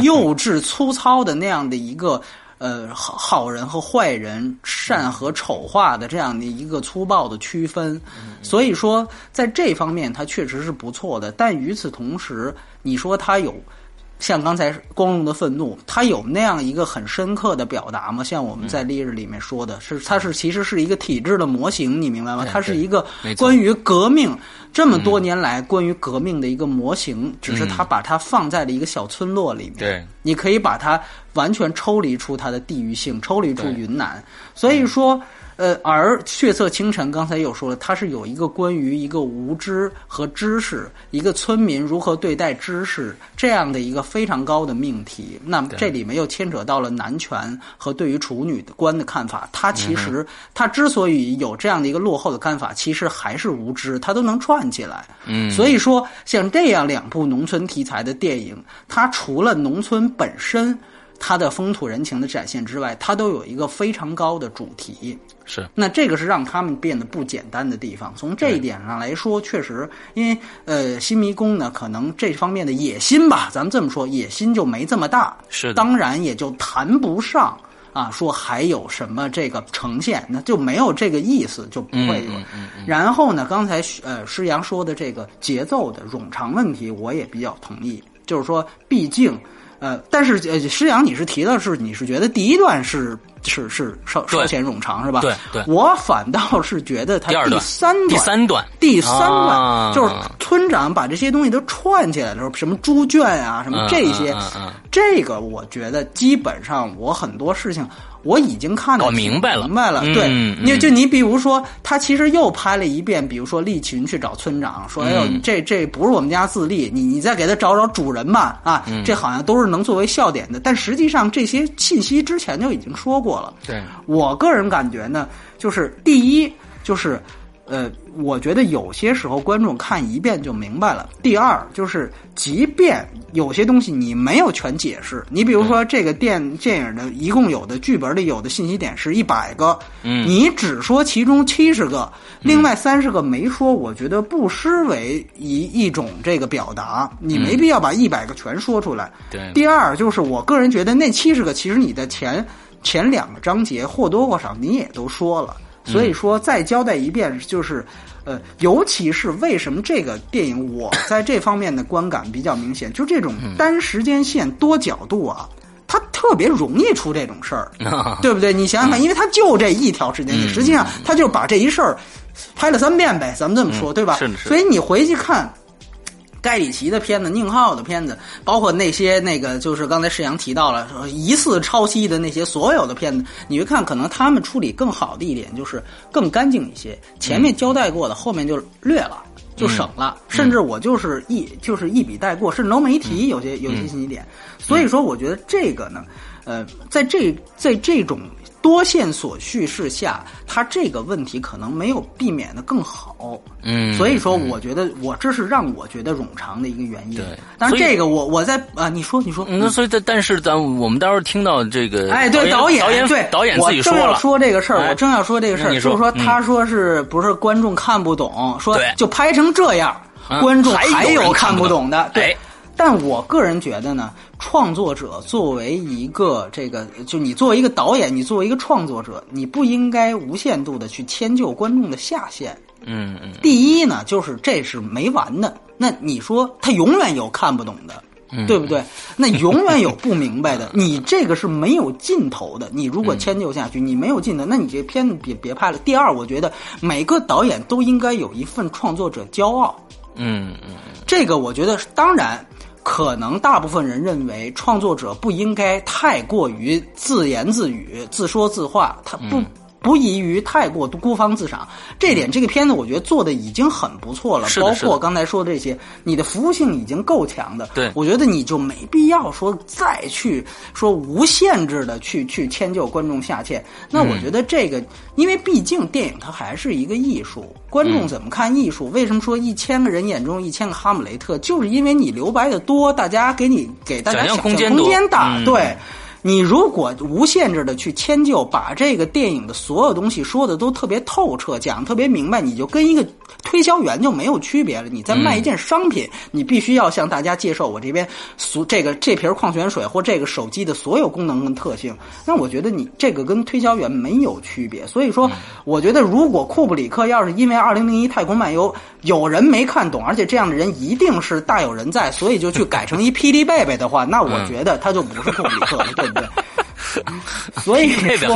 幼稚粗糙的那样的一个呃好好人和坏人、善和丑化的这样的一个粗暴的区分。所以说，在这方面它确实是不错的，但与此同时，你说它有。像刚才光荣的愤怒，它有那样一个很深刻的表达吗？像我们在《烈日》里面说的，是它是其实是一个体制的模型，你明白吗？对它是一个关于革命这么多年来关于革命的一个模型，只是它把它放在了一个小村落里面。对，你可以把它完全抽离出它的地域性，抽离出云南。所以说，呃，而《血色清晨》刚才有说了，它是有一个关于一个无知和知识，一个村民如何对待知识这样的一个非常高的命题。那么这里面又牵扯到了男权和对于处女的观的看法。他其嗯实他之所以有这样的一个落后的看法，其实还是无知，他都能串起来。嗯，所以说，像这样两部农村题材的电影，它除了农村本身它的风土人情的展现之外，它都有一个非常高的主题。是那这个是让他们变得不简单的地方。从这一点上来说，确实，因为呃，新迷宫呢，可能这方面的野心吧，咱们这么说，野心就没这么大。是当然也就谈不上啊，说还有什么这个呈现，那就没有这个意思，就不会有。嗯嗯嗯然后呢，刚才呃施阳说的这个节奏的冗长问题，我也比较同意，就是说，毕竟。呃，但是呃，施阳，你是提到是你是觉得第一段是是是稍对。稍显冗长是吧？对对。我反倒是觉得他第三段第三段。第三段、啊。就是村长把这些东西都串起来的时候，什么猪圈啊，什么这些，这个我觉得基本上我很多事情我已经看得搞明白了。明白了。嗯对，嗯。你就你比如说，他其实又拍了一遍，比如说利群去找村长说：“哎呦，嗯这这不是我们家自立，你你再给他找找主人吧。”啊，嗯。这好像都是能作为笑点的，但实际上这些信息之前就已经说过了。对，我个人感觉呢，就是第一就是。呃，我觉得有些时候观众看一遍就明白了。第二，就是即便有些东西你没有全解释，你比如说这个电电影的一共有的剧本里有的信息点是一百个，嗯你只说其中七十个，另外三十个没说，我觉得不失为一一种这个表达，你没必要把一百个全说出来。对第二就是我个人觉得那七十个，其实你的前前两个章节或多或少你也都说了。所以说，再交代一遍，就是，呃，尤其是为什么这个电影我在这方面的观感比较明显，就这种单时间线多角度啊，它特别容易出这种事儿，对不对？你想想看，因为它就这一条时间线，实际上他就把这一事儿拍了三遍呗，咱们这么说，对吧？所以你回去看。盖里奇的片子、宁浩的片子，包括那些那个，就是刚才世阳提到了疑似抄袭的那些所有的片子，你去看，可能他们处理更好的一点就是更干净一些，前面交代过的，后面就略了，就省了，甚至我就是一就是一笔带过，甚至都没提有些有些信息点。所以说，我觉得这个呢，呃，在这在这种。多线索叙事下，他这个问题可能没有避免的更好。嗯，所以说，我觉得我这是让我觉得冗长的一个原因。对，但是这个我我在啊，你说你说，那所以但但是咱我们待会儿听到这个，哎，对导演对导演自己说了，说这个事儿，我正要说这个事儿，就是说他说是不是观众看不懂，说就拍成这样，观众还有看不懂的，对。但我个人觉得呢，创作者作为一个这个，就你作为一个导演，你作为一个创作者，你不应该无限度的去迁就观众的下限。嗯嗯。第一呢，就是这是没完的。那你说他永远有看不懂的，对不对？那永远有不明白的，你这个是没有尽头的。你如果迁就下去，你没有尽头，那你这片子别别拍了。第二，我觉得每个导演都应该有一份创作者骄傲。嗯嗯。这个我觉得当然。可能大部分人认为创作者不应该太过于自言自语、自说自话，他不。不宜于太过孤芳自赏，这点这个片子我觉得做的已经很不错了。包括刚才说的这些，你的服务性已经够强的。对，我觉得你就没必要说再去说无限制的去去迁就观众下限。那我觉得这个，因为毕竟电影它还是一个艺术，观众怎么看艺术？为什么说一千个人眼中一千个哈姆雷特？就是因为你留白的多，大家给你给大家想象空间大，对。你如果无限制的去迁就，把这个电影的所有东西说的都特别透彻，讲特别明白，你就跟一个推销员就没有区别了。你在卖一件商品，你必须要向大家介绍我这边所这个这瓶矿泉水或这个手机的所有功能跟特性。那我觉得你这个跟推销员没有区别。所以说，我觉得如果库布里克要是因为《二零零一太空漫游》有人没看懂，而且这样的人一定是大有人在，所以就去改成一霹雳贝贝的话，那我觉得他就不是库布里克了。对。对，所以 说，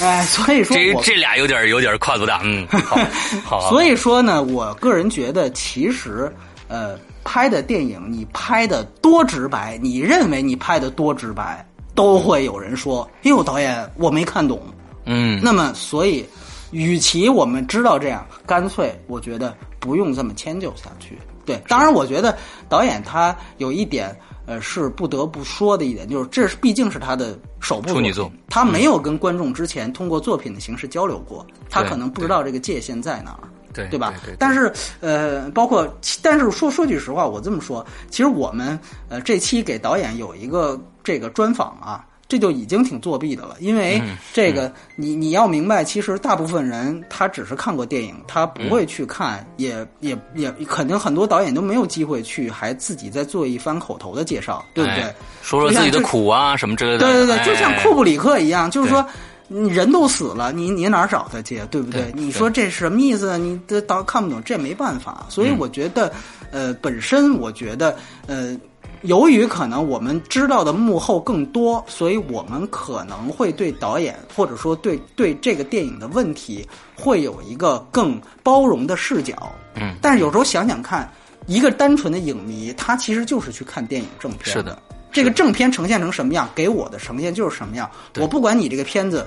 哎，所以说，这这俩有点有点跨度大，嗯，好，好。所以说呢，我个人觉得，其实，呃，拍的电影你拍的多直白，你认为你拍的多直白，都会有人说，哟，导演我没看懂，嗯。那么，所以，与其我们知道这样，干脆我觉得不用这么迁就下去。对，当然，我觉得导演他有一点。呃，是不得不说的一点，就是这是毕竟是他的首部处女作，他没有跟观众之前通过作品的形式交流过，他可能不知道这个界限在哪儿，对对吧？对。但是呃，包括但是说说句实话，我这么说，其实我们呃这期给导演有一个这个专访啊。这就已经挺作弊的了，因为这个你你要明白，其实大部分人他只是看过电影，他不会去看，也也也肯定很多导演都没有机会去，还自己再做一番口头的介绍，对不对？说说自己的苦啊什么之类的。对对对，就像库布里克一样，就是说你人都死了，你你哪找他去？对不对？你说这什么意思？你这导看不懂，这没办法。所以我觉得，呃，本身我觉得，呃。由于可能我们知道的幕后更多，所以我们可能会对导演或者说对对这个电影的问题会有一个更包容的视角。嗯，但是有时候想想看，一个单纯的影迷，他其实就是去看电影正片。是的，这个正片呈现成什么样，给我的呈现就是什么样。我不管你这个片子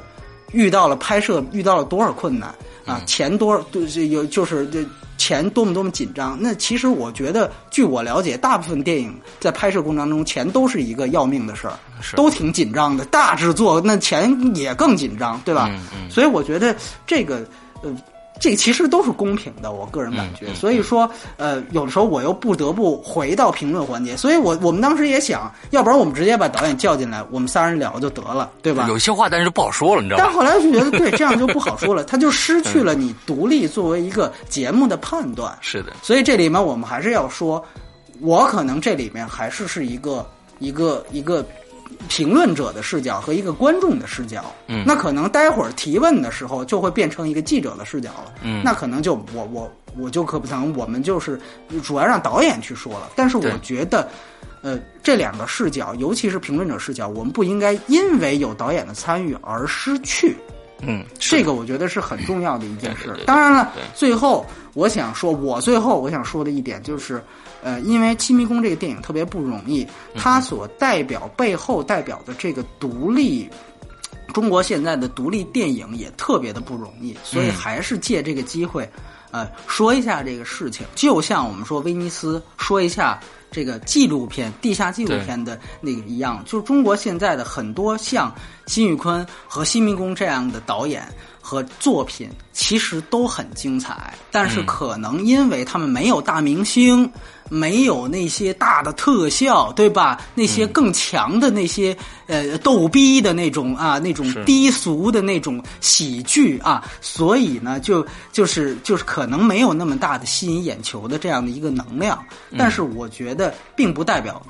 遇到了拍摄遇到了多少困难啊，钱多对有就是这。钱多么多么紧张，那其实我觉得，据我了解，大部分电影在拍摄过程当中，钱都是一个要命的事儿，都挺紧张的。大制作那钱也更紧张，对吧？所以我觉得这个，呃。这其实都是公平的，我个人感觉。所以说，呃，有的时候我又不得不回到评论环节。所以我我们当时也想，要不然我们直接把导演叫进来，我们仨人聊就得了，对吧？有些话，但是不好说了，你知道吗？但后来就觉得，对，这样就不好说了，他就失去了你独立作为一个节目的判断。是的。所以这里面我们还是要说，我可能这里面还是是一个一个一个。评论者的视角和一个观众的视角，嗯，那可能待会儿提问的时候就会变成一个记者的视角了，嗯，那可能就我我我就可不能，我们就是主要让导演去说了。但是我觉得，呃，这两个视角，尤其是评论者视角，我们不应该因为有导演的参与而失去。嗯，这个我觉得是很重要的一件事。当然了，最后我想说，我最后我想说的一点就是，呃，因为《七迷宫》这个电影特别不容易，嗯它所代表背后代表的这个独立。中国现在的独立电影也特别的不容易，所以嗯还是借这个机会，呃，说一下这个事情。就像我们说威尼斯，说一下这个纪录片、地下纪录片的那个一样，就是中国现在的很多像辛宇坤和西迷宫这样的导演和作品，其实都很精彩，但是可能因为他们没有大明星。没有那些大的特效，对吧？那些更强的那些、呃逗逼的那种啊，那种低俗的那种喜剧啊，所以呢，就就是就是可能没有那么大的吸引眼球的这样的一个能量。但是我觉得，并不代表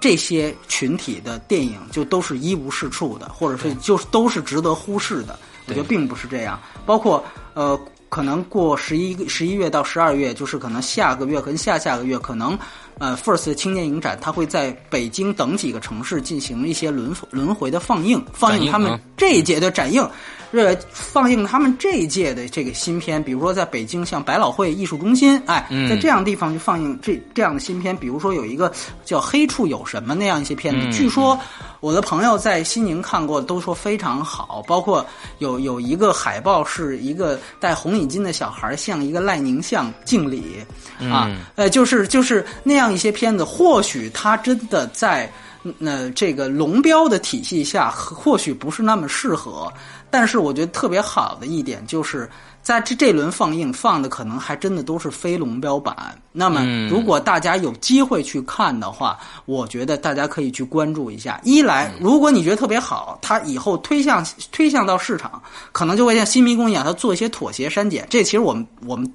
这些群体的电影就都是一无是处的，或者是就是都是值得忽视的。我觉得并不是这样，包括呃。可能过十一十一月到十二月，就是可能下个月跟下下个月，可能呃 First 青年影展，它会在北京等几个城市进行一些轮轮回的放映，放映他们嗯。这一届的展映，呃，放映他们这一届的这个新片，比如说在北京像百老汇艺术中心，哎，嗯。在这样地方去放映这这样的新片，比如说有一个叫《黑处有什么》那样一些片子，嗯据说我的朋友在西宁看过，都说非常好，包括有有一个海报是一个戴红领巾的小孩向一个赖宁像敬礼，啊，嗯呃，就是就是那样一些片子，或许他真的在。呃，这个龙标的体系下，或许不是那么适合，但是我觉得特别好的一点就是，在这这轮放映放的可能还真的都是非龙标版。那么，嗯如果大家有机会去看的话，我觉得大家可以去关注一下。一来，如果你觉得特别好，它以后推向推向到市场，可能就会像新迷宫一样，它做一些妥协删减。这其实我们我们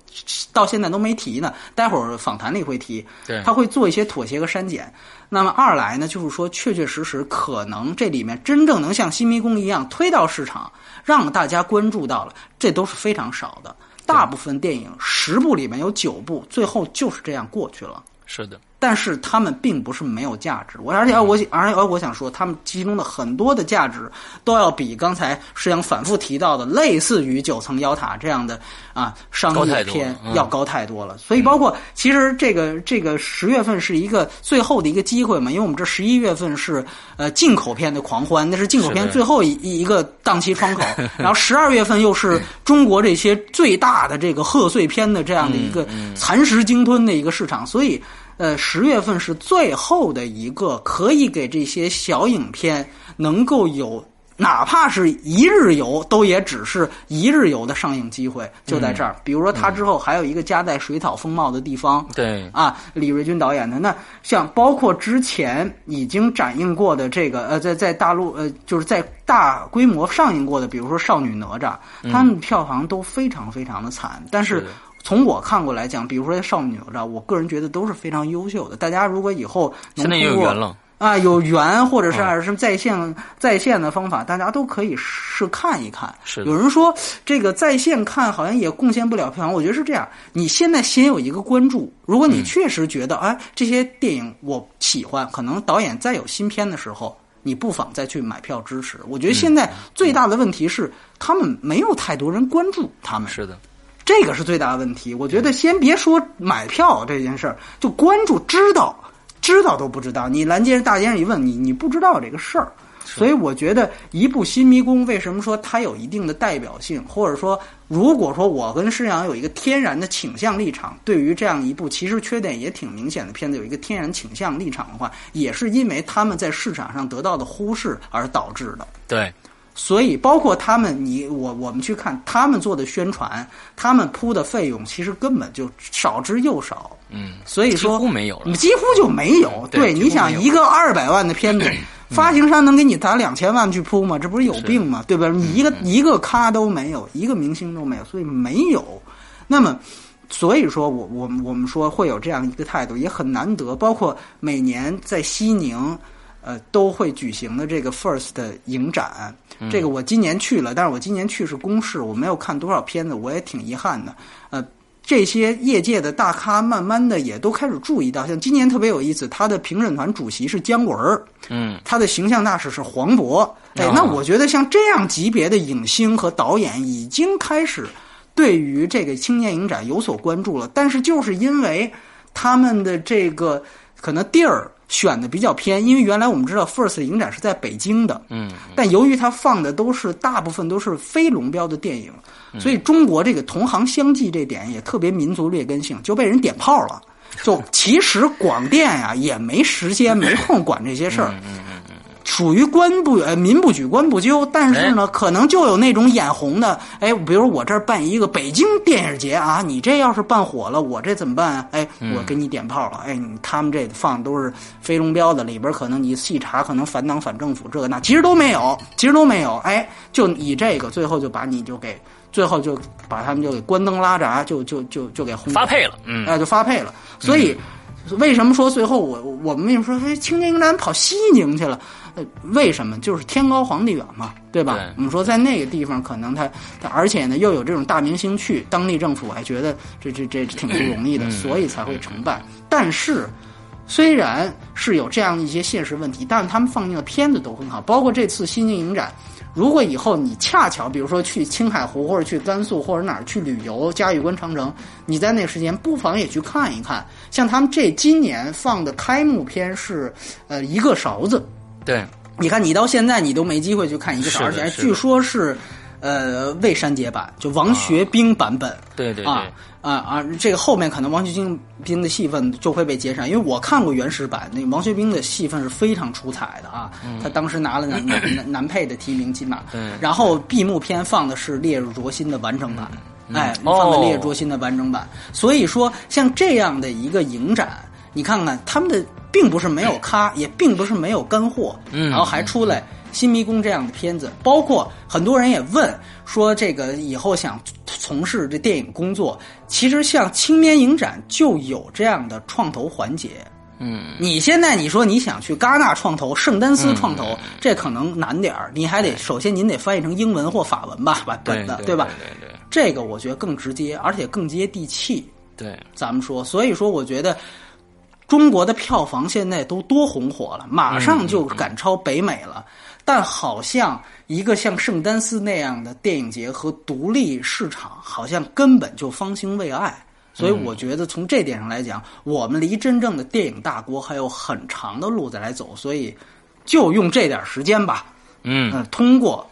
到现在都没提呢，待会儿访谈里会提。对他会做一些妥协和删减。那么二来呢，就是说确确实实可能这里面真正能像新迷宫一样推到市场，让大家关注到了，这都是非常少的。大部分电影十部里面有九部，最后就是这样过去了。是的，但是他们并不是没有价值，我而且我而且我想说，他们其中的很多的价值都要比刚才石阳反复提到的类似于九层妖塔这样的啊商业片要高太多了。所以包括其实这个这个十月份是一个最后的一个机会嘛，因为我们这十一月份是呃进口片的狂欢，那是进口片最后一一个档期窗口，然后十二月份又是中国这些最大的这个贺岁片的这样的一个蚕食鲸吞的一个市场，所以。呃，十月份是最后的一个可以给这些小影片能够有，哪怕是一日游，都也只是一日游的上映机会，就在这儿。比如说，他之后还有一个夹带水草风貌的地方，对，啊，李瑞军导演的。那像包括之前已经展映过的这个呃，在在大陆呃，就是在大规模上映过的，比如说《少女哪吒》，他们票房都非常非常的惨，但是。从我看过来讲，比如说《少女哪吒》，我个人觉得都是非常优秀的。大家如果以后能现在也有通过缘了。啊，有缘或者是嗯还是在线、在线的方法，大家都可以试看一看。是有人说这个在线看好像也贡献不了票房，我觉得是这样。你现在先有一个关注，如果你确实觉得、哎这些电影我喜欢，可能导演再有新片的时候。你不妨再去买票支持。我觉得现在最大的问题是，他们没有太多人关注他们。是的，这个是最大的问题。我觉得先别说买票这件事儿，就关注、知道、知道都不知道。你拦街大街上一问，你你不知道这个事儿。所以我觉得一部《新迷宫》为什么说它有一定的代表性，或者说，如果说我跟施阳有一个天然的倾向立场，对于这样一部其实缺点也挺明显的片子有一个天然倾向立场的话，也是因为他们在市场上得到的忽视而导致的。对，所以，包括他们，你我我们去看他们做的宣传，他们铺的费用，其实根本就少之又少。嗯，所以说几乎没有了几乎就没有。对你想一个二百万的片子，发行商能给你砸两千万去铺吗？这不是有病吗？对吧？你一个一个咖都没有，一个明星都没有，所以没有。那么。所以说我我我们说会有这样一个态度，也很难得。包括每年在西宁，呃，都会举行的这个 First 的影展，这个我今年去了，但是我今年去是公示，我没有看多少片子，我也挺遗憾的。呃，这些业界的大咖慢慢的也都开始注意到，像今年特别有意思，他的评审团主席是姜文儿，嗯，他的形象大使是黄渤。哎，那我觉得像这样级别的影星和导演已经开始对于这个青年影展有所关注了，但是就是因为他们的这个可能地儿。选的比较偏，因为原来我们知道 First 影展是在北京的，嗯，但由于它放的都是大部分都是非龙标的电影，所以中国这个同行相继这点也特别民族劣根性，就被人点炮了。就其实广电呀也没时间没空管这些事儿。属于官不呃民不举官不究，但是呢，可能就有那种眼红的，哎，比如我这儿办一个北京电影节啊，你这要是办火了，我这怎么办啊？哎，我给你点炮了，哎，他们这放都是飞龙标的，里边可能你细查，可能反党反政府这个那，其实都没有，其实都没有，哎，就以这个，最后就把你就给，最后就把他们就给关灯拉闸，就就就就给轰发配了，嗯，哎，就发配了，所以。为什么说最后我我们为什么说哎青年营长跑西宁去了？呃，为什么？就是天高皇帝远嘛，对吧？我们说在那个地方可能他他而且呢又有这种大明星去，当地政府还觉得这这这挺不容易的，所以才会承办。但是虽然是有这样一些现实问题，但是他们放映的片子都很好，包括这次西宁影展。如果以后你恰巧，比如说去青海湖或者去甘肃或者哪儿去旅游，嘉峪关长城，你在那个时间不妨也去看一看。像他们这今年放的开幕片是，呃，一个勺子。对，你看你到现在你都没机会去看一个勺，而且据说是。呃，未删节版就王学兵版本，对对啊啊啊！这个后面可能王学兵兵的戏份就会被节省，因为我看过原始版，那王学兵的戏份是非常出彩的啊。他当时拿了男 男男配的提名金马，然后闭幕片放的是《烈日灼心》的完整版，哎，放的《烈日灼心》的完整版。所以说，像这样的一个影展，你看看他们的并不是没有咖，也并不是没有干货，嗯然后还出来。新迷宫这样的片子，包括很多人也问说，这个以后想从事这电影工作，其实像青年影展就有这样的创投环节。嗯，你现在你说你想去戛纳创投、圣丹斯创投，这可能难点儿，你还得首先您得翻译成英文或法文吧，版本的对吧？对对，这个我觉得更直接，而且更接地气。对，咱们说，所以说我觉得中国的票房现在都多红火了，马上就赶超北美了。但好像一个像圣丹斯那样的电影节和独立市场，好像根本就方兴未艾。所以我觉得从这点上来讲，我们离真正的电影大国还有很长的路再来走。所以就用这点时间吧。嗯，通过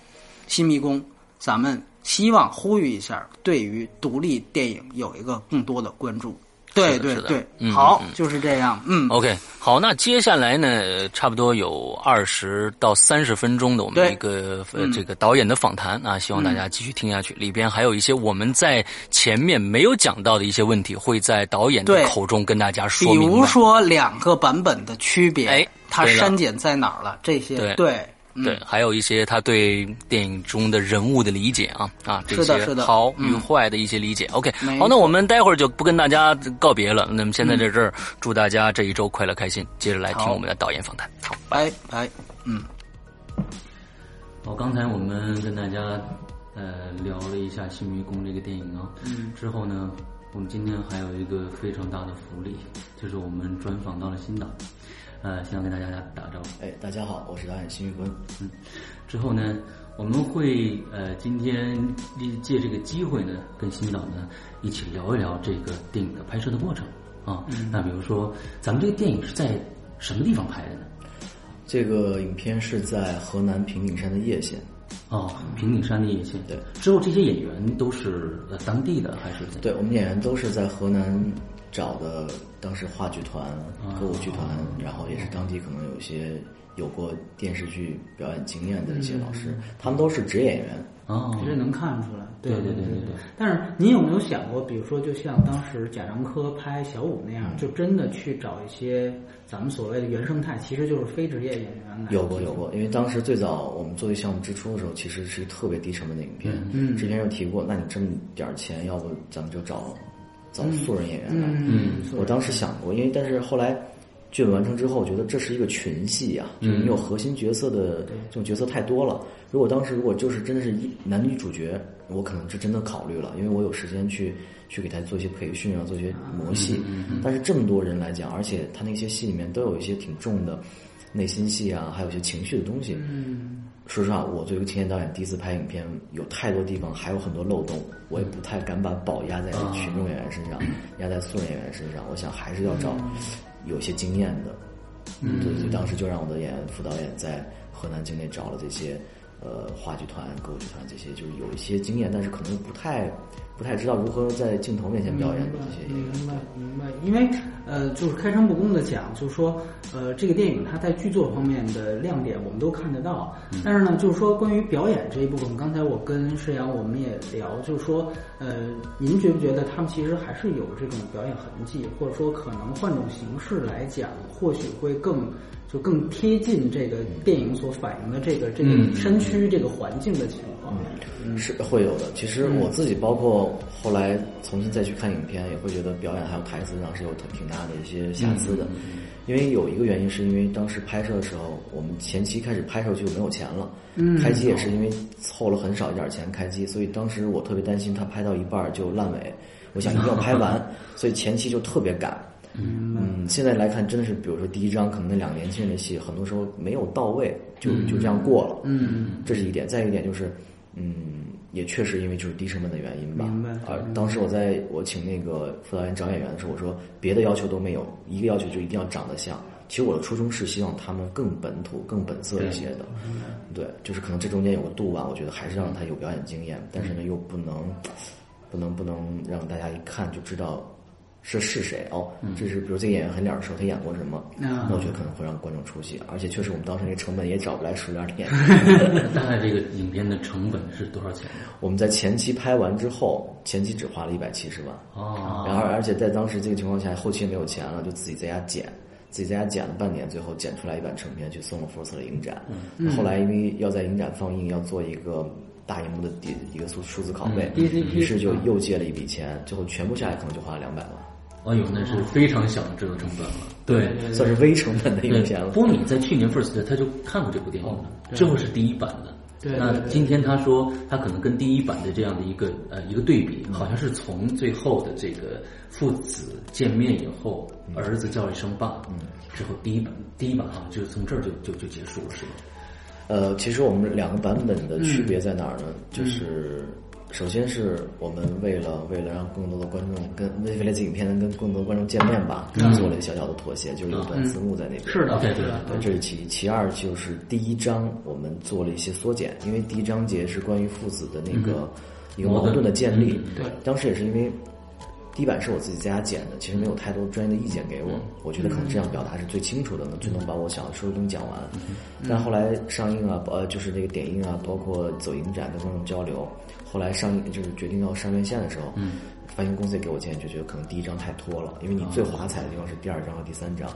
新迷宫，咱们希望呼吁一下，对于独立电影有一个更多的关注。对对对，好，就是这样。嗯，OK，好，那接下来呢，差不多有二十到三十分钟的我们一个呃这个导演的访谈啊，希望大家继续听下去。里边还有一些我们在前面没有讲到的一些问题，会在导演的口中跟大家说明。比如说两个版本的区别，哎，它删减在哪儿了？这些对。对，还有一些他对电影中的人物的理解啊啊，这些好与坏的一些理解。OK，好，那我们待会儿就不跟大家告别了。那么现在在这儿，祝大家这一周快乐开心。接着来听我们的导演访谈。好，拜拜。嗯，好，刚才我们跟大家呃聊了一下《新迷宫》这个电影啊，嗯，之后呢，我们今天还有一个非常大的福利，就是我们专访到了新导。呃，先要跟大家打个招呼。哎，大家好，我是导演辛玉坤。嗯，之后呢，我们会呃今天借这个机会呢，跟新导呢一起聊一聊这个电影的拍摄的过程啊。那比如说，咱们这个电影是在什么地方拍的呢？这个影片是在河南平顶山的叶县。哦，平顶山的叶县。对。之后这些演员都是呃当地的还是？对我们演员都是在河南。找的当时话剧团、歌舞剧团，然后也是当地可能有些有过电视剧表演经验的一些老师，他们都是职业演员。哦，其实能看出来。对对对对对。但是您有没有想过，比如说，就像当时贾樟柯拍小五那样，就真的去找一些咱们所谓的原生态，其实就是非职业演员有过有过，因为当时最早我们作为项目之初的时候，其实是特别低成本的影片。嗯。之前有提过，那你这么点儿钱，要不咱们就找。找素人演员来，嗯，我当时想过，因为但是后来剧本完成之后，觉得这是一个群戏啊，就是你有核心角色的这种角色太多了。如果当时如果就是真的是一男女主角，我可能是真的考虑了，因为我有时间去去给他做一些培训啊，做一些磨戏。但是这么多人来讲，而且他那些戏里面都有一些挺重的内心戏啊，还有一些情绪的东西。嗯说实话，我作为青年导演，第一次拍影片，有太多地方还有很多漏洞，我也不太敢把宝压在群众演员身上，压在素人演员身上。我想还是要找有些经验的。嗯，对，所以当时就让我的演员副导演在河南境内找了这些呃话剧团、歌舞剧团这些，就是有一些经验，但是可能不太不太知道如何在镜头面前表演的这些演员。明白，明白。因为呃，就是开诚布公的讲，就是说呃，这个电影它在剧作方面的亮点我们都看得到，但是呢，就是说关于表演这一部分，刚才我跟施阳我们也聊，就是说呃，您觉不觉得他们其实还是有这种表演痕迹，或者说可能换种形式来讲，或许会更就更贴近这个电影所反映的这个这个山区这个环境的情况。是会有的。其实我自己包括后来重新再去看影片，也会觉得表演还有台词上是有挺挺大的一些瑕疵的。因为有一个原因，是因为当时拍摄的时候，我们前期开始拍摄就没有钱了。嗯，开机也是因为凑了很少一点钱开机，所以当时我特别担心他拍到一半就烂尾，我想一定要拍完，所以前期就特别赶。嗯，现在来看真的是，比如说第一章可能那两个年轻人的戏，很多时候没有到位，就就这样过了。嗯，这是一点。再一点就是。嗯，也确实因为就是低成本的原因吧。明白。而当时我在我请那个辅导员找演员的时候，我说别的要求都没有，一个要求就一定要长得像。其实我的初衷是希望他们更本土、更本色一些的。对，就是可能这中间有个度吧，我觉得还是要让他有表演经验，但是呢又不能，不能不能让大家一看就知道。是是谁哦？这是比如这个演员很脸熟，他演过什么？那我觉得可能会让观众出戏，而且确实我们当时那个成本也找不来熟脸的演员。大概这个影片的成本是多少钱？我们在前期拍完之后，前期只花了一百七十万哦，然后而且在当时这个情况下，后期也没有钱了，就自己在家剪，自己在家剪了半年，最后剪出来一版成片，去送了福斯的影展。后来因为要在影展放映，要做一个大荧幕的第一个数数字拷贝，于是就又借了一笔钱，最后全部下来可能就花了两百万。哎呦，那是非常小的制作成本了，对，算是微成本的影片了。波米在去年 First 他就看过这部电影了，之后是第一版的。那今天他说他可能跟第一版的这样的一个呃一个对比，好像是从最后的这个父子见面以后，儿子叫了一声爸，嗯，之后第一版第一版好像就是从这儿就就就结束了，是吗？呃，其实我们两个版本的区别在哪儿呢？就是。首先是我们为了为了让更多的观众跟为了这影片能跟更多观众见面吧，做了一个小小的妥协，就是有段字幕在那边。是的，对对对，这是其一。其二就是第一章我们做了一些缩减，因为第一章节是关于父子的那个一个矛盾的建立。对，当时也是因为第一版是我自己在家剪的，其实没有太多专业的意见给我，我觉得可能这样表达是最清楚的，能最能把我想说的东西讲完。但后来上映啊，呃，就是那个点映啊，包括走影展跟观众交流。后来上映就是决定要上院线的时候，嗯，发行公司也给我建议，就觉得可能第一章太拖了，因为你最华彩的地方是第二章和第三章。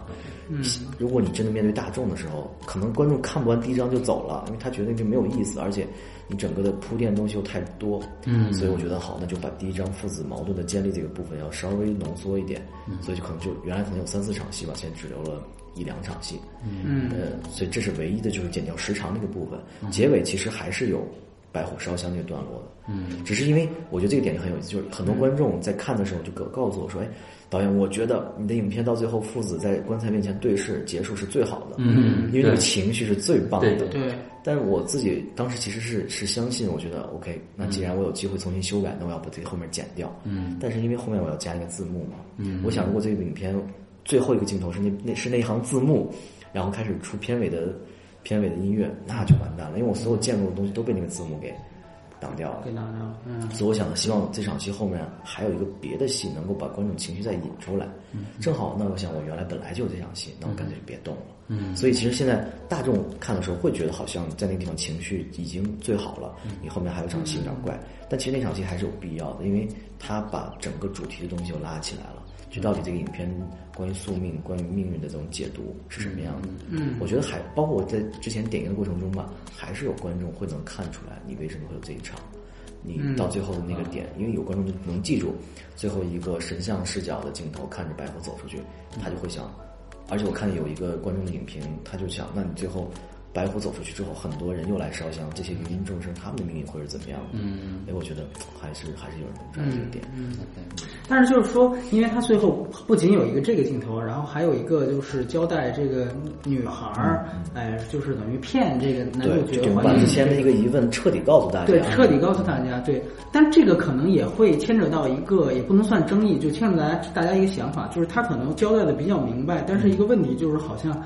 嗯，如果你真的面对大众的时候，可能观众看不完第一章就走了，因为他觉得就没有意思，而且你整个的铺垫东西又太多。嗯，所以我觉得好，那就把第一章父子矛盾的建立这个部分要稍微浓缩一点。嗯，所以就可能就原来可能有三四场戏吧，现在只留了一两场戏。嗯，呃，所以这是唯一的就是减掉时长那个部分，结尾其实还是有。白虎烧香那个段落的，嗯，只是因为我觉得这个点就很有意思，就是很多观众在看的时候就告告诉我说，哎，导演，我觉得你的影片到最后父子在棺材面前对视结束是最好的，嗯，因为那个情绪是最棒的，对。但是我自己当时其实是是相信，我觉得 OK，那既然我有机会重新修改，那我要把这个后面剪掉，嗯。但是因为后面我要加一个字幕嘛，嗯，我想如果这个影片最后一个镜头是那那是那一行字幕，然后开始出片尾的。片尾的音乐那就完蛋了，因为我所有见过的东西都被那个字幕给挡掉了。给挡掉了，嗯。所以我想，希望这场戏后面还有一个别的戏，能够把观众情绪再引出来。嗯。正好，那我想，我原来本来就有这场戏，那我干脆就别动了。嗯。所以，其实现在大众看的时候会觉得，好像在那个地方情绪已经最好了，你后面还有场戏有点怪。但其实那场戏还是有必要的，因为他把整个主题的东西又拉起来了。就到底这个影片关于宿命、关于命运的这种解读是什么样的？嗯，我觉得还包括我在之前点映的过程中吧，还是有观众会能看出来你为什么会有这一场，你到最后的那个点，因为有观众能记住最后一个神像视角的镜头，看着白虎走出去，他就会想，而且我看有一个观众的影评，他就想，那你最后。白虎走出去之后，很多人又来烧香，这些芸芸众生他们的命运会是怎么样的？嗯，哎，我觉得还是还是有人能抓这个点。嗯，但是就是说，因为他最后不仅有一个这个镜头，然后还有一个就是交代这个女孩儿，哎，就是等于骗这个男主角，把之前的一个疑问彻底告诉大家。对，彻底告诉大家。对，但这个可能也会牵扯到一个，也不能算争议，就牵扯大家大家一个想法，就是他可能交代的比较明白，但是一个问题就是好像。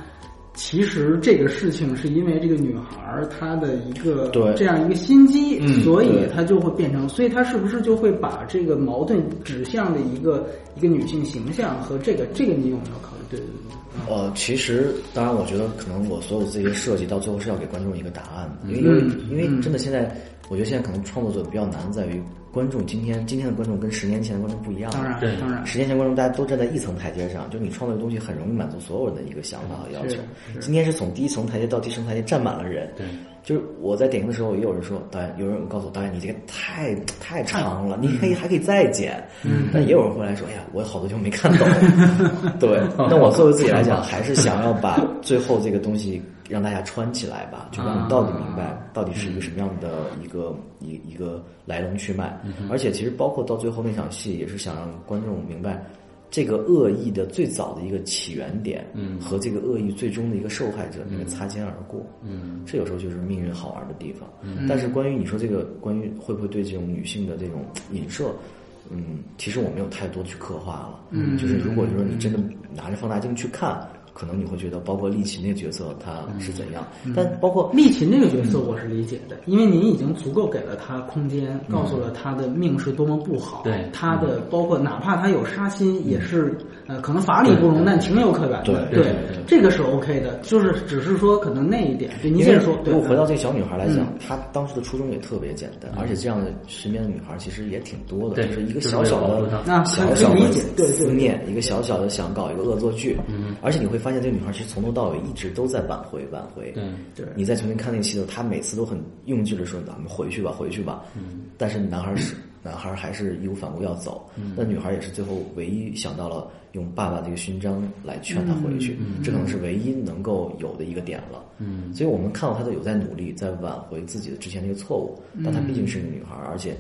其实这个事情是因为这个女孩她的一个这样一个心机，所以她就会变成，所以她是不是就会把这个矛盾指向的一个一个女性形象和这个这个你有没有考虑？对对对。呃，其实当然，我觉得可能我所有这些设计到最后是要给观众一个答案，因为因为因为真的现在，我觉得现在可能创作者比较难在于。观众今天今天的观众跟十年前的观众不一样，当然，当然，十年前观众大家都站在一层台阶上，就你创作的东西很容易满足所有人的一个想法和要求。今天是从第一层台阶到第十层台阶站满了人，对，就是我在点评的时候也有人说导演，有人告诉我导演你这个太太长了，你可以还可以再剪，嗯，但也有人会来说，哎呀，我好多就没看懂，对，那我作为自己来讲，还是想要把最后这个东西。让大家穿起来吧，就让你到底明白到底是一个什么样的一个一一个来龙去脉。而且其实包括到最后那场戏，也是想让观众明白这个恶意的最早的一个起源点，嗯和这个恶意最终的一个受害者那个擦肩而过。嗯，这有时候就是命运好玩的地方。但是关于你说这个关于会不会对这种女性的这种影射，嗯，其实我没有太多去刻画了。嗯，就是如果说你真的拿着放大镜去看。可能你会觉得，包括丽琴那个角色他是怎样，但包括丽琴那个角色，我是理解的，因为您已经足够给了他空间，告诉了他的命是多么不好，对。他的包括哪怕他有杀心，也是呃可能法理不容，但情有可原对，对，这个是 OK 的，就是只是说可能那一点，对您先说。如果回到这个小女孩来讲，她当时的初衷也特别简单，而且这样的身边的女孩其实也挺多的，就是一个小小的小小的思念，一个小小的想搞一个恶作剧，而且你会。发现这个女孩其实从头到尾一直都在挽回挽回。对对，你再重新看那个戏的时候，她每次都很用劲的说：“咱们回去吧，回去吧。”嗯。但是男孩是男孩，还是义无反顾要走。嗯。那女孩也是最后唯一想到了用爸爸这个勋章来劝他回去，这可能是唯一能够有的一个点了。嗯。所以我们看到她都有在努力，在挽回自己的之前那个错误。但她毕竟是个女孩，而且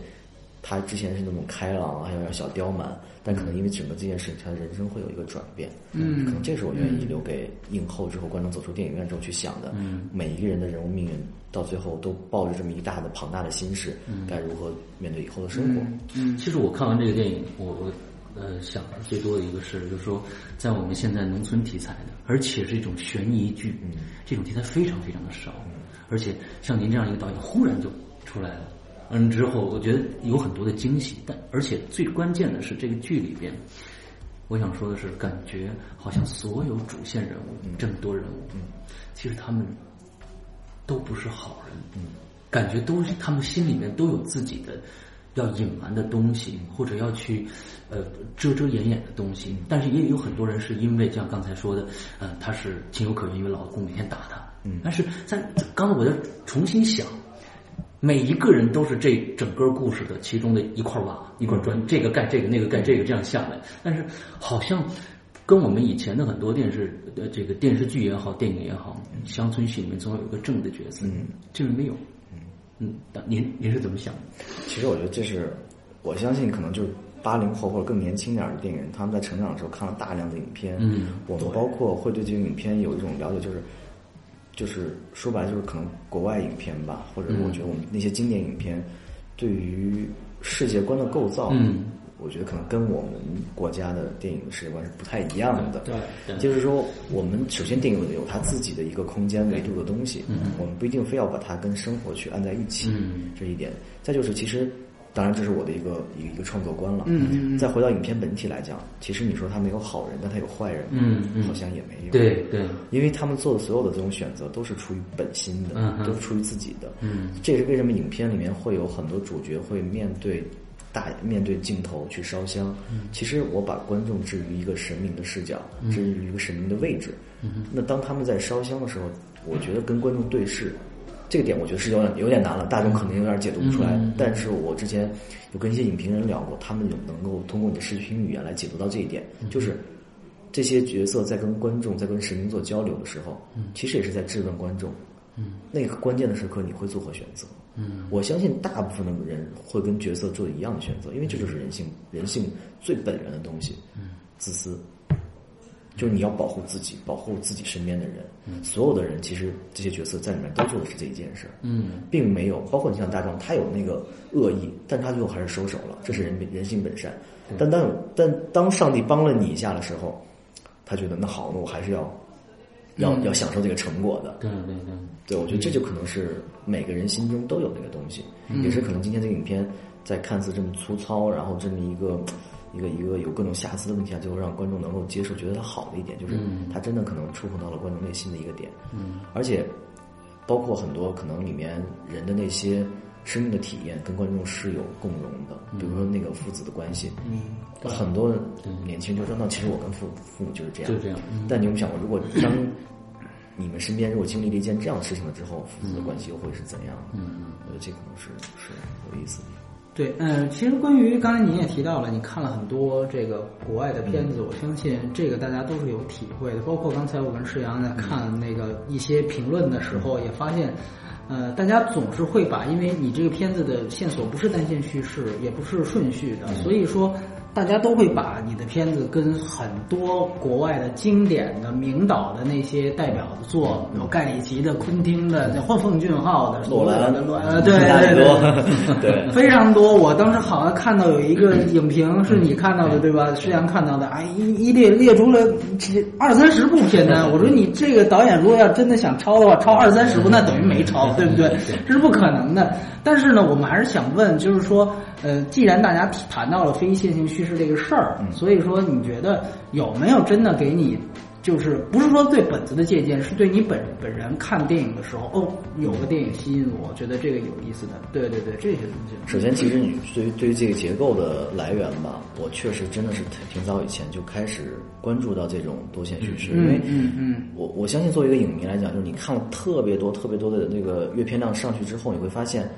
她之前是那种开朗，还有点小刁蛮。但可能因为整个这件事，他的人生会有一个转变。嗯，可能这是我愿意留给映后之后观众走出电影院之后去想的。嗯，每一个人的人物命运到最后都抱着这么一大的庞大的心事，该如何面对以后的生活？嗯，其实我看完这个电影，我我呃想的最多的一个事就是说，在我们现在农村题材的，而且是一种悬疑剧，嗯，这种题材非常非常的少，而且像您这样一个导演，忽然就出来了。嗯，之后我觉得有很多的惊喜，但而且最关键的是这个剧里边，我想说的是，感觉好像所有主线人物这么多人物，嗯，其实他们都不是好人，嗯，感觉都是他们心里面都有自己的要隐瞒的东西，或者要去呃遮遮掩掩的东西，但是也有很多人是因为像刚才说的，嗯，他是情有可原，因为老公每天打他，嗯，但是在刚才我在重新想。每一个人都是这整个故事的其中的一块瓦一块砖，这个盖这个，那个盖这个，这样下来。但是好像跟我们以前的很多电视呃这个电视剧也好，电影也好，乡村戏里面总有一个正的角色，嗯，这个没有，嗯嗯，您您是怎么想的？其实我觉得这是我相信，可能就是八零后或者更年轻点的电影人，他们在成长的时候看了大量的影片，嗯，我们包括会对这个影片有一种了解，就是。就是说白了，就是可能国外影片吧，或者我觉得我们那些经典影片，对于世界观的构造，嗯，我觉得可能跟我们国家的电影的世界观是不太一样的。对，就是说，我们首先电影有它自己的一个空间维度的东西，嗯，我们不一定非要把它跟生活去按在一起，嗯，这一点。再就是，其实。当然，这是我的一个一一个创作观了。嗯嗯。再回到影片本体来讲，其实你说他没有好人，但他有坏人，嗯嗯，好像也没有。对对。因为他们做的所有的这种选择，都是出于本心的，都是出于自己的。嗯。这也是为什么影片里面会有很多主角会面对大面对镜头去烧香。嗯。其实我把观众置于一个神明的视角，置于一个神明的位置。嗯。那当他们在烧香的时候，我觉得跟观众对视。这个点我觉得是有点有点难了，大众可能有点解读不出来。但是我之前有跟一些影评人聊过，他们有能够通过你的视频语言来解读到这一点，就是这些角色在跟观众在跟神明做交流的时候，其实也是在质问观众。嗯，那个关键的时刻你会做何选择？嗯，我相信大部分的人会跟角色做一样的选择，因为这就是人性，人性最本源的东西。嗯，自私，就是你要保护自己，保护自己身边的人。嗯，所有的人其实这些角色在里面都做的是这一件事。嗯，并没有，包括你像大壮，他有那个恶意，但他最后还是收手了，这是人人性本善。但当但当上帝帮了你一下的时候，他觉得那好，那我还是要。要要享受这个成果的，对对对，对我觉得这就可能是每个人心中都有那个东西，也是可能今天这个影片在看似这么粗糙，然后这么一个一个一个有各种瑕疵的问题下，最后让观众能够接受，觉得它好的一点，就是它真的可能触碰到了观众内心的一个点，嗯，而且包括很多可能里面人的那些生命的体验跟观众是有共融的，比如说那个父子的关系，嗯，很多年轻人就说，那其实我跟父父母就是这样，就这样，但你有没有想过，如果当你们身边如果经历了一件这样的事情了之后，父子的关系又会是怎样？嗯嗯，我觉得这可能是是有意思的。对，嗯，其实关于刚才您也提到了，你看了很多这个国外的片子，我相信这个大家都是有体会的。包括刚才我跟世阳在看那个一些评论的时候，也发现，呃，大家总是会把，因为你这个片子的线索不是单线叙事，也不是顺序的，所以说。大家都会把你的片子跟很多国外的经典的名导的那些代表作，有盖里奇的、昆汀的、或奉俊昊的、罗兰的，呃，对对对，对，非常多。我当时好像看到有一个影评是你看到的对吧？施阳看到的，哎，一一列列出了二三十部片单。我说你这个导演如果要真的想抄的话，抄二三十部那等于没抄，对不对？这是不可能的。但是呢，我们还是想问，就是说，呃，既然大家谈到了非线性叙事这个事儿，所以说你觉得有没有真的给你，就是不是说对本子的借鉴，是对你本本人看电影的时候，哦，有个电影吸引我，觉得这个有意思的，对对对，这些东西。首先，其实你对于对于这个结构的来源吧，我确实真的是挺早以前就开始关注到这种多线叙事，因为嗯嗯，我我相信作为一个影迷来讲，就是你看了特别多特别多的那个阅片量上去之后，你会发现。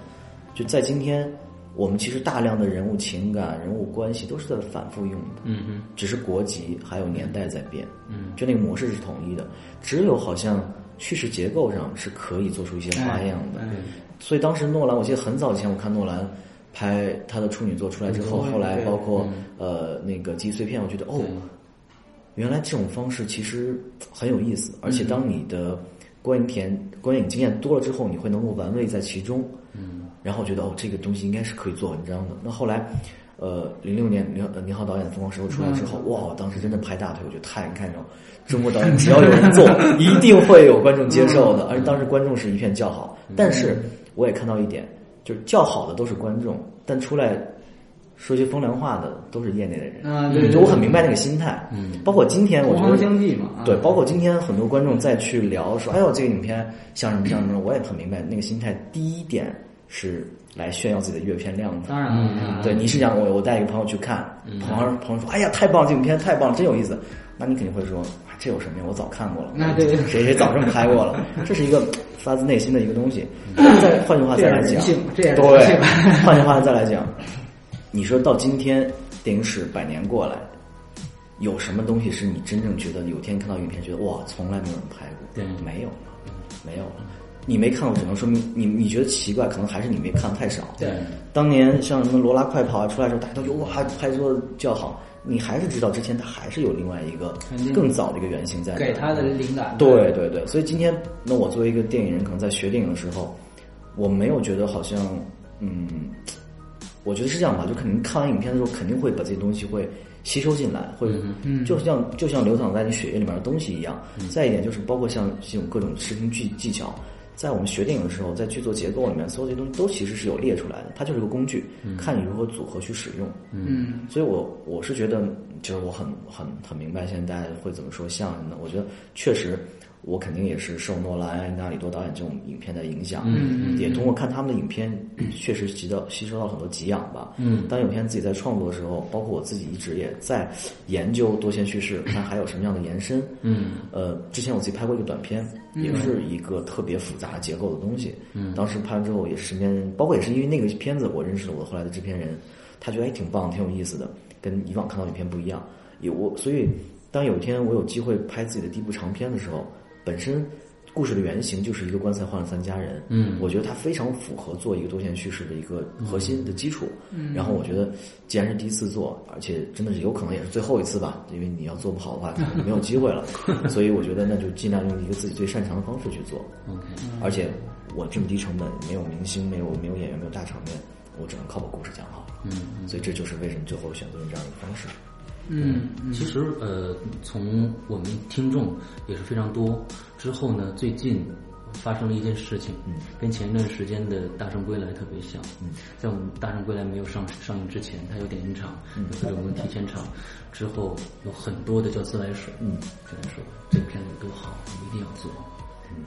就在今天，我们其实大量的人物情感、人物关系都是在反复用的，嗯嗯，只是国籍还有年代在变，嗯，就那个模式是统一的，只有好像叙事结构上是可以做出一些花样的，所以当时诺兰，我记得很早以前我看诺兰拍他的处女作出来之后，后来包括呃那个记忆碎片，我觉得哦，原来这种方式其实很有意思，而且当你的观影田观影经验多了之后，你会能够玩味在其中，嗯。然后我觉得哦，这个东西应该是可以做文章的。那后来，呃，零六年宁宁浩导演的《疯狂石头》出来之后，哇，当时真的拍大腿，我觉得太看重。中国导演只要有人做，一定会有观众接受的。而且当时观众是一片叫好。但是我也看到一点，就是叫好的都是观众，但出来说些风凉话的都是业内的人。啊，对，就我很明白那个心态。嗯，包括今天我觉得相继嘛。对，包括今天很多观众再去聊说，哎呦，这个影片像什么像什么，我也很明白那个心态。第一点。是来炫耀自己的阅片量的，当然了，对，你是讲我我带一个朋友去看，朋友朋友说，哎呀，太棒，这影片太棒，真有意思，那你肯定会说，这有什么呀？我早看过了，那对，谁谁早这么拍过了，这是一个发自内心的一个东西。再换句话再来讲，对，换句话再来讲，你说到今天电影史百年过来，有什么东西是你真正觉得有天看到影片觉得哇，从来没有人拍过？对，没有了，没有了。你没看过，只能说明你你觉得奇怪，可能还是你没看太少。对，当年像什么《罗拉快跑》啊出来的时候，大家都觉得哇，拍出叫好。你还是知道之前他还是有另外一个更早的一个原型在。给他的灵感。对对对，所以今天那我作为一个电影人，可能在学电影的时候，我没有觉得好像嗯，我觉得是这样吧，就肯定看完影片的时候，肯定会把这些东西会吸收进来，会就像就像流淌在你血液里面的东西一样。再一点就是包括像这种各种视听技技巧。在我们学电影的时候，在剧作结构里面，所有这些东西都其实是有列出来的，它就是个工具，看你如何组合去使用。嗯，所以我我是觉得，就是我很很很明白现在大家会怎么说相声的。我觉得确实。我肯定也是受诺兰、纳里多导演这种影片的影响，也通过看他们的影片，确实吸到吸收到很多给养吧。嗯，当有片自己在创作的时候，包括我自己一直也在研究多线叙事，看还有什么样的延伸。嗯，呃，之前我自己拍过一个短片，也是一个特别复杂结构的东西。嗯，当时拍完之后，也是身边人，包括也是因为那个片子，我认识了我后来的制片人，他觉得还挺棒、挺有意思的，跟以往看到影片不一样。有我，所以。当有一天我有机会拍自己的第一部长片的时候，本身故事的原型就是一个棺材换了三家人，嗯我觉得它非常符合做一个多线叙事的一个核心的基础。嗯，然后我觉得既然是第一次做，而且真的是有可能也是最后一次吧，因为你要做不好的话，可能就没有机会了。所以我觉得那就尽量用一个自己最擅长的方式去做。OK，而且我这么低成本，没有明星，没有没有演员，没有大场面，我只能靠把故事讲好。嗯，所以这就是为什么最后选择用这样一个方式。嗯，其实呃，从我们听众也是非常多。之后呢，最近发生了一件事情，嗯，跟前一段时间的《大圣归来》特别像。嗯，在我们《大圣归来》没有上上映之前，它有点映场，嗯有各种的提前场，之后有很多的叫自来水，嗯，就来说这个片子有多好，你一定要做。嗯，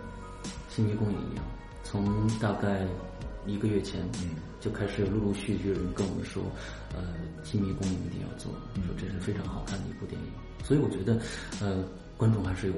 新迷宫也一样，从大概一个月前，嗯，就开始有陆陆续续有人跟我们说，呃，新迷宫你一定要做，嗯说这是非常好看的一部电影。所以我觉得，呃，观众还是有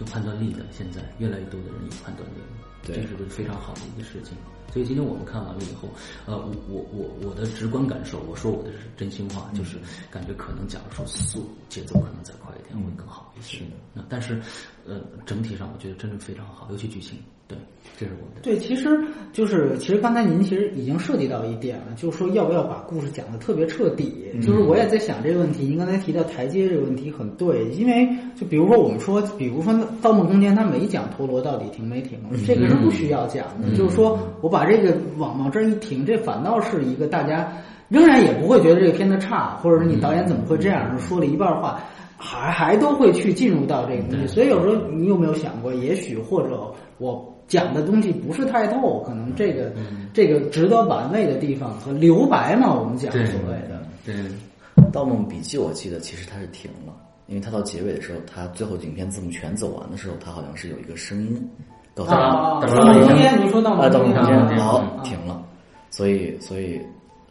有判断力的。现在越来越多的人有判断力，对这是个非常好的一个事情。所以今天我们看完了以后，呃，我我我我的直观感受，我说我的是真心话，就是感觉可能假如说速节奏可能再快一点会更好一些。但是，呃，整体上我觉得真的非常好，尤其剧情，对，这是我的。对，其实就是，其实刚才您其实已经涉及到一点了，就是说要不要把故事讲的特别彻底。就是我也在想这个问题，您刚才提到台阶这个问题很对，因为就比如说我们说，比如说《盗梦空间》，它没讲陀螺到底停没停，这个是不需要讲的。就是说我把这个往往这儿一停，这反倒是一个大家仍然也不会觉得这个片子差，或者是你导演怎么会这样说了一半话。还还都会去进入到这个东西，所以有时候你有没有想过，也许或者我讲的东西不是太透，可能这个、这个值得玩味的地方和留白嘛，我们讲所谓的。对，《盗梦笔记》我记得其实它是停了，因为它到结尾的时候，它最后影片字幕全走完的时候，它好像是有一个声音告诉啊，你盗梦空间，你说盗梦空间啊好啊。停了，所以所以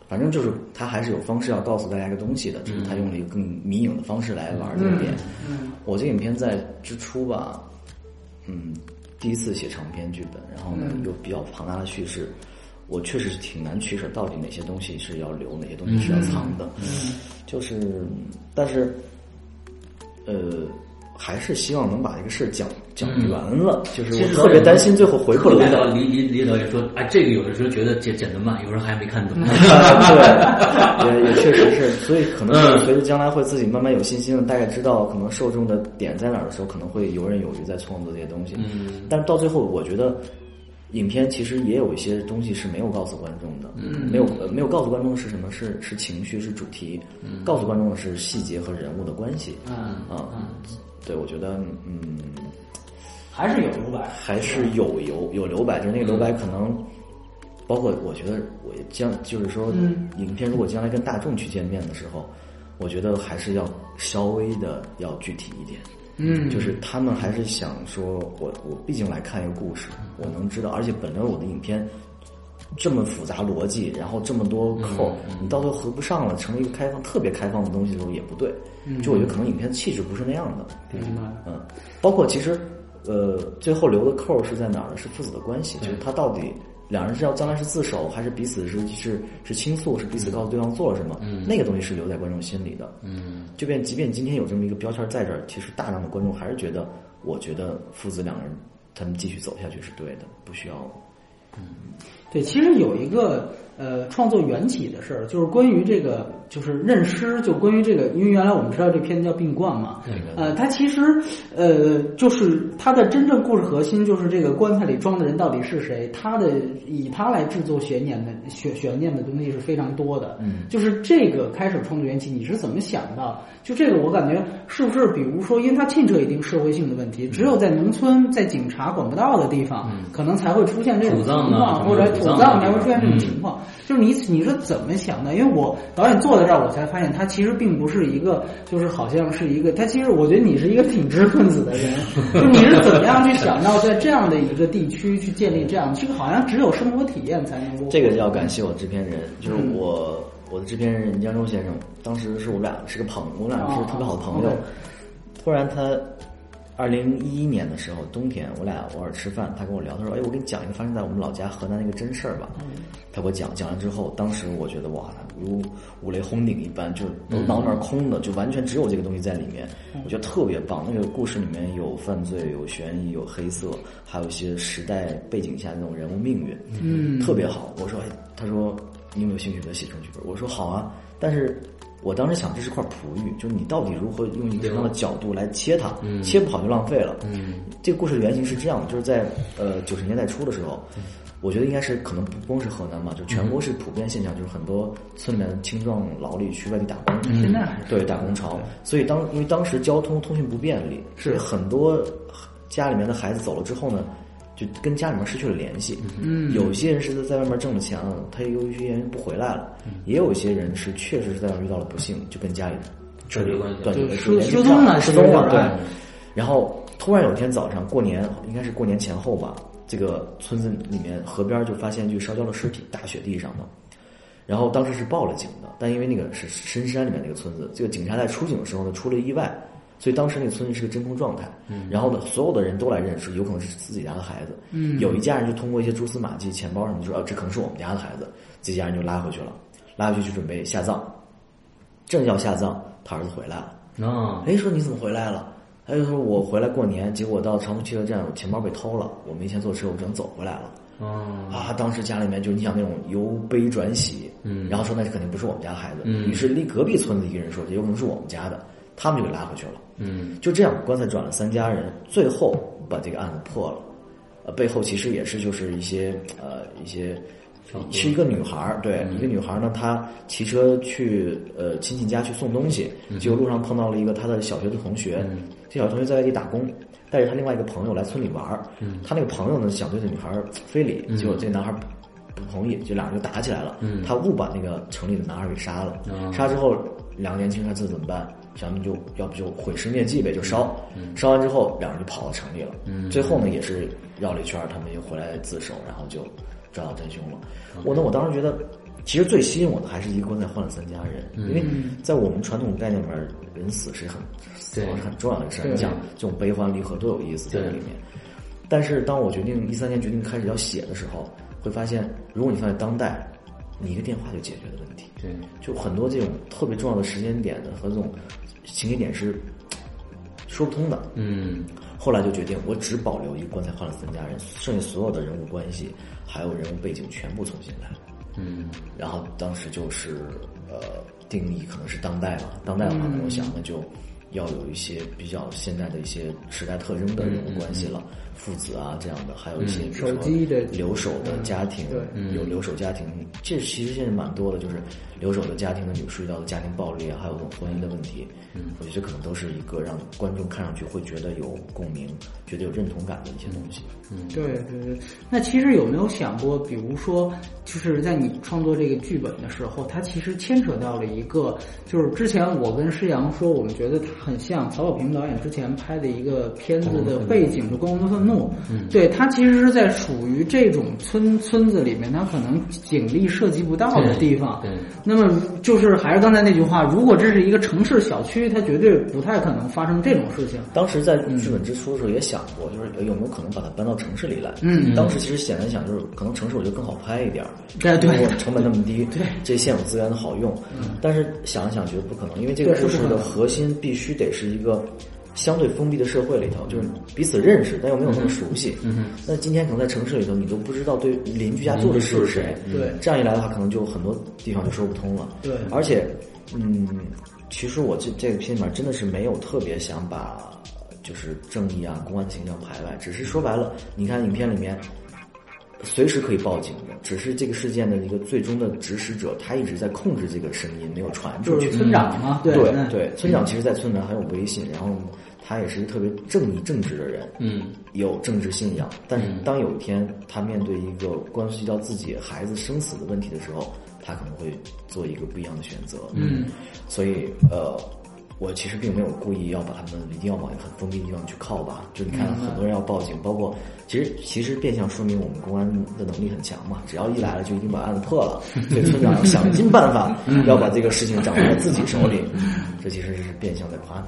反正就是他还是有方式要告诉大家一个东西的，就是他用了一个更迷影的方式来玩这个点。我这影片在之初吧，嗯，第一次写长篇剧本，然后呢又比较庞大的叙事，我确实是挺难取舍，到底哪些东西是要留，哪些东西是要藏的。就是，但是，呃。还是希望能把这个事儿讲讲圆了，就是我特别担心最后回不来。李导李李李导也说，哎，这个有的时候觉得剪剪得慢，有时候还没看懂。对，也也确实是，所以可能是随着将来会自己慢慢有信心了，大概知道可能受众的点在哪儿的时候，可能会游刃有余在创作这些东西。嗯，但是到最后，我觉得影片其实也有一些东西是没有告诉观众的，嗯没有呃没有告诉观众的是什么？是是情绪，是主题，告诉观众的是细节和人物的关系。嗯啊，对，我觉得嗯。还是有留白，还是有有有留白，就是那个留白可能，包括我觉得我将就是说，嗯影片如果将来跟大众去见面的时候，我觉得还是要稍微的要具体一点。嗯就是他们还是想说，我我毕竟来看一个故事，我能知道，而且本来我的影片这么复杂逻辑，然后这么多扣，你到最后合不上了，成为一个开放特别开放的东西的时候也不对。就我觉得可能影片气质不是那样的。明白？嗯，包括其实，呃，最后留的扣是在哪儿呢？是父子的关系，就是他到底两人是要将来是自首，还是彼此是是是倾诉，是彼此告诉对方做了什么？嗯，那个东西是留在观众心里的。嗯，就便即便今天有这么一个标签在这儿，其实大量的观众还是觉得，我觉得父子两人他们继续走下去是对的，不需要。嗯对，其实有一个呃创作缘起的事儿，就是关于这个就是认尸，就关于这个，因为原来我们知道这片子叫《病冠》嘛，呃，它其实呃就是它的真正故事核心就是这个棺材里装的人到底是谁，它的以它来制作悬念的悬悬念的东西是非常多的，嗯。就是这个开始创作缘起，你是怎么想到？就这个，我感觉是不是，比如说，因为它牵扯一定社会性的问题，只有在农村，在警察管不到的地方，可能才会出现这种情况，或者土葬才会出现这种情况。就是你你是怎么想的？因为我导演坐在这儿，我才发现他其实并不是一个，就是好像是一个，他其实我觉得你是一个挺知识分子的人，就你是怎么样去想到在这样的一个地区去建立这样，这个好像只有生活体验才能够。这个要感谢我制片人，就是我、我的制片人江州先生，当时是我们俩是个朋友，我们俩是特别好的朋友。哦突然他二零一一年的时候冬天，我俩偶尔吃饭，他跟我聊，他说：“哎，我给你讲一个发生在我们老家河南的一个真事儿吧。他给我讲，讲完之后，当时我觉得哇，如五雷轰顶一般，就是都脑里面空的，就完全只有这个东西在里面。我觉得特别棒。那个故事里面有犯罪，有悬疑，有黑色，还有一些时代背景下那种人物命运，嗯，特别好。我说，哎，他说你有没有兴趣给他写成剧本？我说好啊，但是。我当时想，这是块璞玉，就是你到底如何用一个什么样的角度来切它，切不好就浪费了。这个故事的原型是这样的，就是在呃九十年代初的时候，我觉得应该是可能不光是河南嘛，就全国是普遍现象，就是很多村里面的青壮劳力去外地打工，现在对打工潮。所以当因为当时交通通讯不便利，是很多家里面的孩子走了之后呢。就跟家里面失去了联系。嗯，有些人是在外面挣了钱了，他由于一些原因不回来了。也有一些人是确实是在外面遇到了不幸，就跟家里断绝关系，断绝失失踪了，失踪了。对。然后突然有一天早上过年，应该是过年前后吧，这个村子里面河边就发现具烧焦的尸体，大雪地上的。然后当时是报了警的，但因为那个是深山里面那个村子，这个警察在出警的时候呢出了意外。所以当时那个村子是个真空状态，嗯然后呢，所有的人都来认识，有可能是自己家的孩子。嗯有一家人就通过一些蛛丝马迹、钱包什么，说啊，这可能是我们家的孩子。这家人就拉回去了，拉回去就准备下葬。正要下葬，他儿子回来了。啊，哎，说你怎么回来了？他就说我回来过年，结果到长途汽车站，我钱包被偷了，我没钱坐车，我只能走回来了。啊，当时家里面就你想那种由悲转喜，嗯，然后说那肯定不是我们家的孩子，嗯，于是离隔壁村子一个人说，有可能是我们家的。他们就给拉回去了，嗯，就这样，棺材转了三家人，最后把这个案子破了。呃，背后其实也是就是一些呃一些，是一个女孩儿，对，一个女孩儿呢，她骑车去呃亲戚家去送东西，结果路上碰到了一个她的小学的同学，这小学同学在外地打工，带着他另外一个朋友来村里玩儿，他那个朋友呢想对这女孩非礼，结果这男孩不同意，就俩人就打起来了，他误把那个城里的男孩给杀了，杀之后两个年轻人这怎么办？咱们就要不就毁尸灭迹呗，就烧，烧完之后两人就跑到城里了。最后呢，也是绕了一圈，他们又回来自首，然后就抓到真凶了。我呢，我当时觉得，其实最吸引我的还是一个棺材换了三家人，因为在我们传统概念里面，人死是很死亡是很重要的事儿。你讲这种悲欢离合多有意思在里面。但是当我决定一三年决定开始要写的时候，会发现，如果你放在当代。你一个电话就解决的问题，对，就很多这种特别重要的时间点的和这种情节点是说不通的。嗯，后来就决定，我只保留一个棺材换了三家人，剩下所有的人物关系还有人物背景全部重新来。嗯，然后当时就是呃定义可能是当代嘛，当代的话，我想那就要有一些比较现在的一些时代特征的人物关系了。父子啊，这样的，还有一些手机的留守的家庭，有留守家庭，这其实现在蛮多的，就是留守的家庭的女士遇到的家庭暴力啊，还有这种婚姻的问题。嗯，我觉得这可能都是一个让观众看上去会觉得有共鸣、觉得有认同感的一些东西。嗯，对对对。那其实有没有想过，比如说，就是在你创作这个剧本的时候，它其实牵扯到了一个，就是之前我跟施阳说，我们觉得它很像曹保平导演之前拍的一个片子的背景，就《光荣的愤怒》。嗯，对他其实是在属于这种村村子里面，他可能警力涉及不到的地方。对，那么就是还是刚才那句话，如果这是一个城市小区，它绝对不太可能发生这种事情。当时在剧本之初的时候也想过，就是有没有可能把它搬到城市里来？嗯，当时其实想了想就是可能城市我觉得更好拍一点，对对，成本那么低，对，这现有资源的好用。嗯，但是想了想觉得不可能，因为这个故事的核心必须得是一个。相对封闭的社会里头，就是彼此认识，但又没有那么熟悉。嗯那今天可能在城市里头，你都不知道对邻居家住的是谁。对。这样一来的话，可能就很多地方就说不通了。对。而且，嗯，其实我这这个片里面真的是没有特别想把就是正义啊、公安形象排外，只是说白了，你看影片里面随时可以报警的，只是这个事件的一个最终的指使者，他一直在控制这个声音，没有传出去。村长吗，对对，村长其实，在村里很有威信，然后。他也是一个特别正义正直的人，嗯，有政治信仰。但是当有一天他面对一个关系到自己孩子生死的问题的时候，他可能会做一个不一样的选择。嗯，所以呃，我其实并没有故意要把他们一定要往一个很封闭的地方去靠吧。就你看，很多人要报警，包括其实其实变相说明我们公安的能力很强嘛。只要一来了，就一定把案子破了。所以村长要想尽办法要把这个事情掌握在自己手里。这其实是变相在夸他。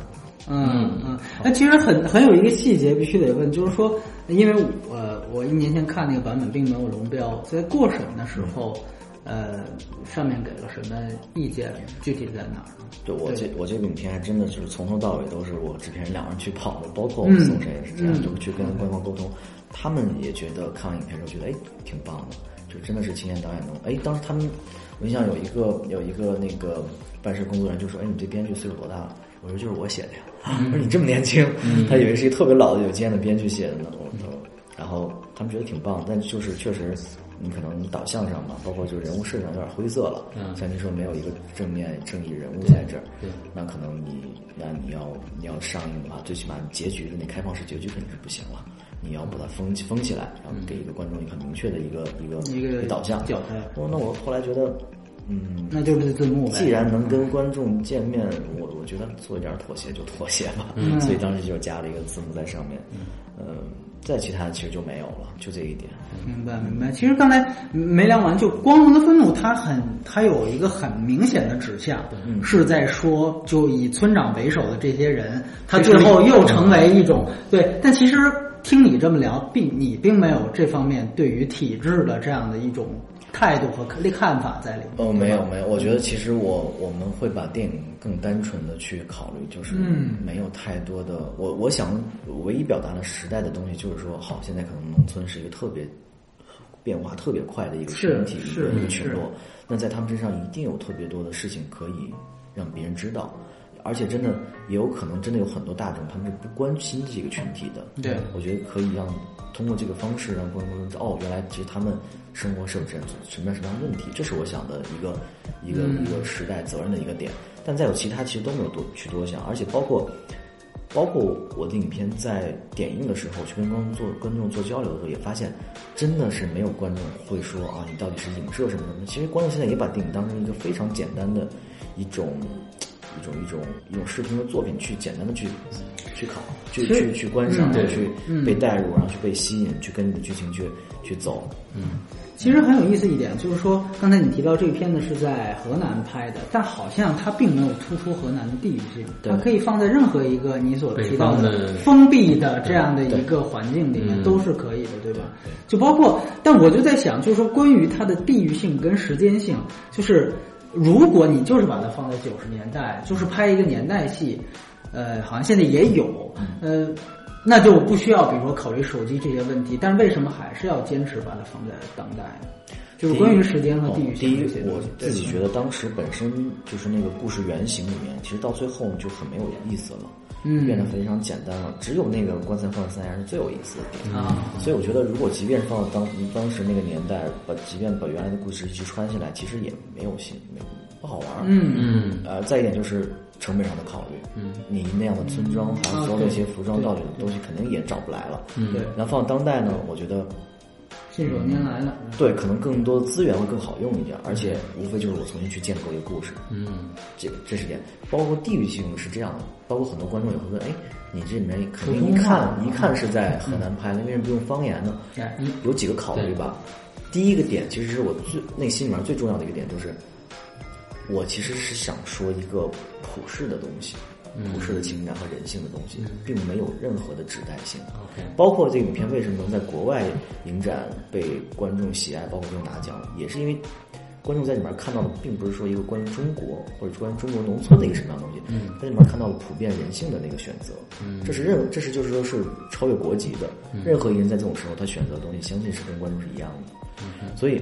嗯嗯，那其实很很有一个细节必须得问，就是说，因为我，我一年前看那个版本并没有龙标，在过审的时候，呃，上面给了什么意见？具体在哪儿呢？对我这我这个影片还真的就是从头到尾都是我制片人两个人去跑的，包括我宋晨也是这样，嗯就去跟官方沟通，他们也觉得看完影片之后觉得哎挺棒的，就真的是青年导演中，哎当时他们我印象有一个有一个那个办事工作人员就说哎你这编剧岁数多大了？我说就是我写的呀，我说你这么年轻，他以为是一个特别老的有经验的编剧写的呢，我说然后他们觉得挺棒，但就是确实。你可能导向上嘛，包括就是人物设计上有点灰色了。嗯像您说没有一个正面正义人物在这儿，对那可能你那你要你要上映的话，最起码结局的那开放式结局肯定是不行了。你要把它封起封起来，然后给一个观众一个很明确的一个一个一个导向。交代那那我后来觉得，嗯，那就是字幕。既然能跟观众见面，我我觉得做一点妥协就妥协吧。嗯所以当时就加了一个字幕在上面。嗯，再其他的其实就没有了，就这一点。明白明白。其实刚才没聊完，就《光荣的愤怒》，它很它有一个很明显的指向，是在说，就以村长为首的这些人，他最后又成为一种对。但其实听你这么聊，并你并没有这方面对于体制的这样的一种态度和看看法在里面。哦，没有没有，我觉得其实我我们会把电影更单纯的去考虑，就是嗯没有太多的我我想唯一表达的时代的东西，就是说，好，现在可能农村是一个特别变化特别快的一个群体，一个一个群落，那在他们身上一定有特别多的事情可以让别人知道。而且真的也有可能，真的有很多大众他们是不关心这个群体的。对我觉得可以让通过这个方式让观众知道，哦，原来其实他们生活是有这样存在什么样的问题，这是我想的一个一个、嗯一个时代责任的一个点。但再有其他其实都没有多去多想，而且包括包括我的影片在点映的时候，去跟观众做观众做交流的时候，也发现真的是没有观众会说啊，你到底是影射什么什么。其实观众现在也把电影当成一个非常简单的一种。一种一种一种视听的作品，去简单的去去考，去去去观赏，去嗯被带入，然后去被吸引，去跟你的剧情去去走。其实很有意思一点，就是说，刚才你提到这个片子是在河南拍的，但好像它并没有突出河南的地域性，它可以放在任何一个你所提到的封闭的这样的一个环境里面嗯都是可以的，对吧？就包括，但我就在想，就是说关于它的地域性跟时间性，就是如果你就是把它放在九十年代，就是拍一个年代戏，呃，好像现在也有，呃。那就不需要，比如说考虑手机这些问题，但是为什么还是要坚持把它放在当代呢？就是关于时间和地域哦第一我。自己觉得当时本身就是那个故事原型里面，其实到最后就很没有意思了，嗯变得非常简单了。只有那个棺材放在三亚是最有意思的点。啊，所以我觉得，如果即便放到当当时那个年代，把即便把原来的故事一直穿下来，其实也没有新，没不好玩儿。嗯嗯呃，再一点就是成本上的考虑，嗯，你那样的村庄，还有所有那些服装道具的东西，肯定也找不来了。嗯对，然后放当代呢，我觉得信手拈来了。对，可能更多的资源会更好用一点，而且无非就是我重新去建构一个故事，嗯这个这是点。包括地域性是这样的，包括很多观众也会问，哎，你这里面肯定一看一看是在河南拍的，为什么不用方言呢？哎，有几个考虑吧。第一个点，其实是我最内心里面最重要的一个点，就是我其实是想说一个普世的东西，普世的情感和人性的东西，并没有任何的指代性。包括这个影片为什么能在国外影展被观众喜爱，包括又拿奖，也是因为观众在里面看到的并不是说一个关于中国或者关于中国农村的一个什么样的东西，嗯在里面看到了普遍人性的那个选择，嗯，这是任这是就是说是超越国籍的，任何一个人在这种时候他选择的东西，相信是跟观众是一样的，所以。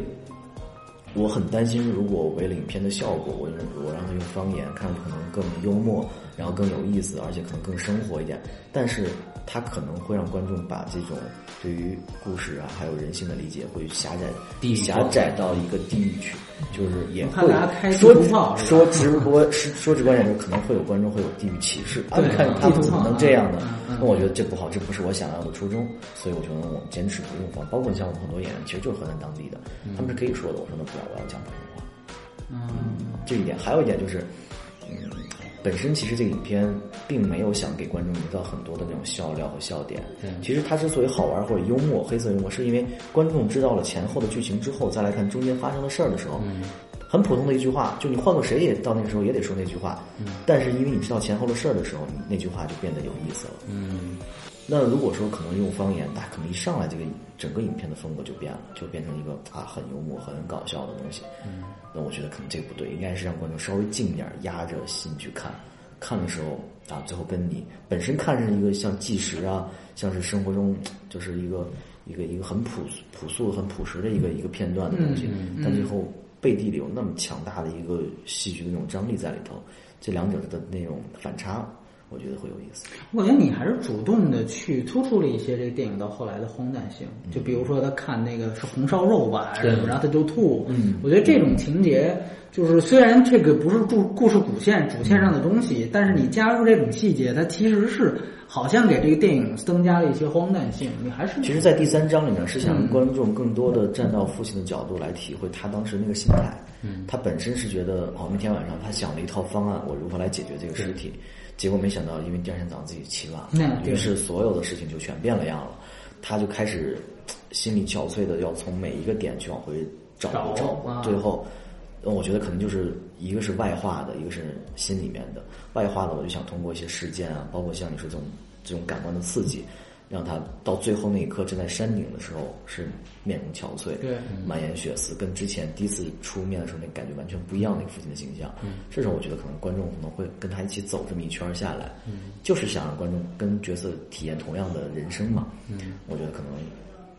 我很担心，如果为了影片的效果，我用我让他用方言，看可能更幽默，然后更有意思，而且可能更生活一点。但是它可能会让观众把这种对于故事啊，还有人性的理解，会狭窄地狭窄到一个地域去，就是也会大家开说直播说直播是说直观点，就可能会有观众会有地域歧视啊！对你看他们怎么能这样呢？那我觉得这不好，这不是我想要的初衷，所以我觉得我们坚持不用放。包括你像我们很多演员，其实就是河南当地的，他们是可以说的。我说那不要，我要讲普通话。嗯，这一点，还有一点就是，嗯，本身其实这个影片并没有想给观众营造很多的那种笑料和笑点。嗯其实它之所以好玩或者幽默、黑色幽默，是因为观众知道了前后的剧情之后，再来看中间发生的事儿的时候，很普通的一句话，就你换做谁也到那个时候也得说那句话。但是因为你知道前后的事儿的时候，你那句话就变得有意思了。嗯那如果说可能用方言，那可能一上来这个整个影片的风格就变了，就变成一个啊很幽默、很搞笑的东西。嗯，那我觉得可能这个不对，应该是让观众稍微静点儿，压着心去看。看的时候啊，最后跟你本身看是一个像纪实啊，像是生活中就是一个一个一个很朴朴素、很朴实的一个一个片段的东西，但最后背地里有那么强大的一个戏剧的那种张力在里头，这两者的那种反差。我觉得会有意思。我觉得你还是主动的去突出了一些这个电影到后来的荒诞性，就比如说他看那个是红烧肉吧，然后他就吐。嗯，我觉得这种情节就是虽然这个不是故故事主线主线上的东西，但是你加入这种细节，它其实是好像给这个电影增加了一些荒诞性。你还是其实，在第三章里面是想让观众更多的站到父亲的角度来体会他当时那个心态。嗯，他本身是觉得哦，那天晚上他想了一套方案，我如何来解决这个尸体。结果没想到，因为第二天早上自己起晚了，于是所有的事情就全变了样了。他就开始心力憔悴的要从每一个点去往回找找，最后，我觉得可能就是一个是外化的，一个是心里面的。外化的，我就想通过一些事件啊，包括像你说这种这种感官的刺激。让他到最后那一刻站在山顶的时候是面容憔悴，对，满眼血丝，跟之前第一次出面的时候那感觉完全不一样。那个父亲的形象，嗯，这时候我觉得可能观众可能会跟他一起走这么一圈下来，嗯，就是想让观众跟角色体验同样的人生嘛，嗯，我觉得可能，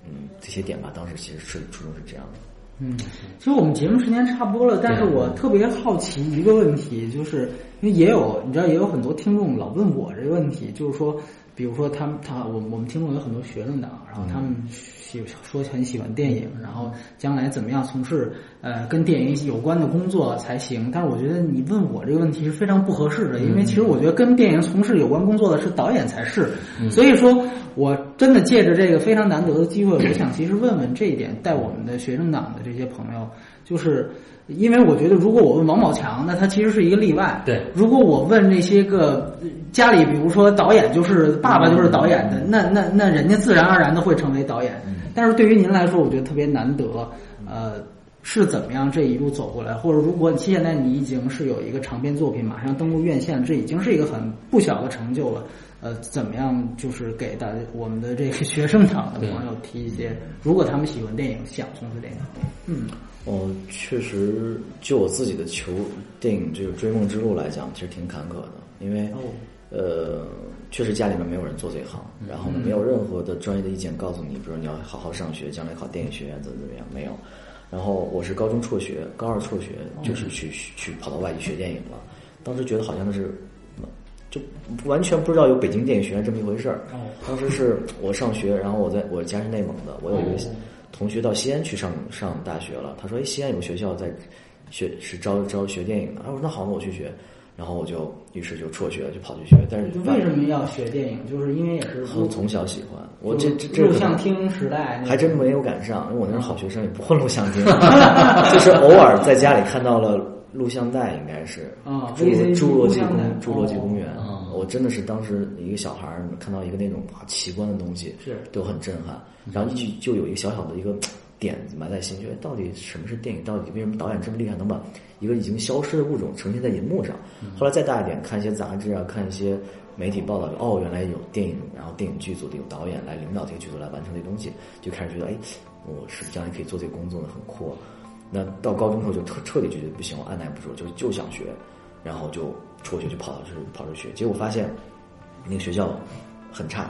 嗯，这些点吧，当时其实是初衷是这样的。嗯，其实我们节目时间差不多了，但是我特别好奇一个问题，就是因为也有你知道也有很多听众老问我这个问题，就是说。比如说，他们他我我们听众有很多学生党，然后他们喜说很喜欢电影，然后将来怎么样从事呃跟电影有关的工作才行。但是我觉得你问我这个问题是非常不合适的，因为其实我觉得跟电影从事有关工作的是导演才是。所以说，我真的借着这个非常难得的机会，我想其实问问这一点，带我们的学生党的这些朋友，就是。因为我觉得，如果我问王宝强，那他其实是一个例外。对，如果我问那些个家里，比如说导演就是爸爸就是导演的，那那那人家自然而然的会成为导演。但是对于您来说，我觉得特别难得。呃，是怎么样这一路走过来？或者如果现在你已经是有一个长篇作品马上登陆院线，这已经是一个很不小的成就了。呃，怎么样就是给大家我们的这个学生党的朋友提一些，如果他们喜欢电影，想从事电影，嗯。哦，确实，就我自己的求电影这个追梦之路来讲，其实挺坎坷的，因为，呃，确实家里面没有人做这行，然后呢，没有任何的专业的意见告诉你，比如你要好好上学，将来考电影学院怎么怎么样，没有。然后我是高中辍学，高二辍学就是去去跑到外地学电影了，当时觉得好像那是，就完全不知道有北京电影学院这么一回事儿。当时是我上学，然后我在我家是内蒙的，我有一个。同学到西安去上上大学了，他说：“哎，西安有个学校在学是招招学电影的。”我说：“那好，那我去学。”然后我就于是就辍学，就跑去学。但是为什么要学电影？就是因为也是从小喜欢。我这这这录像厅时代还真没有赶上，因为我那是好学生，也不混录像厅，就是偶尔在家里看到了录像带，应该是啊，侏罗侏罗纪公侏罗纪公园。我真的是当时一个小孩儿看到一个那种啊奇观的东西，是都很震撼。然后就就有一个小小的一个点子埋在心，觉得到底什么是电影？到底为什么导演这么厉害，能把一个已经消失的物种呈现在银幕上？后来再大一点，看一些杂志啊，看一些媒体报道，哦，原来有电影，然后电影剧组的有导演来领导这个剧组来完成这东西，就开始觉得，哎，我是不是将来可以做这个工作呢？很酷。那到高中时候就彻彻底就觉得不行，我按耐不住，就就想学，然后就辍学就跑到去跑出去，结果发现那个学校。很差，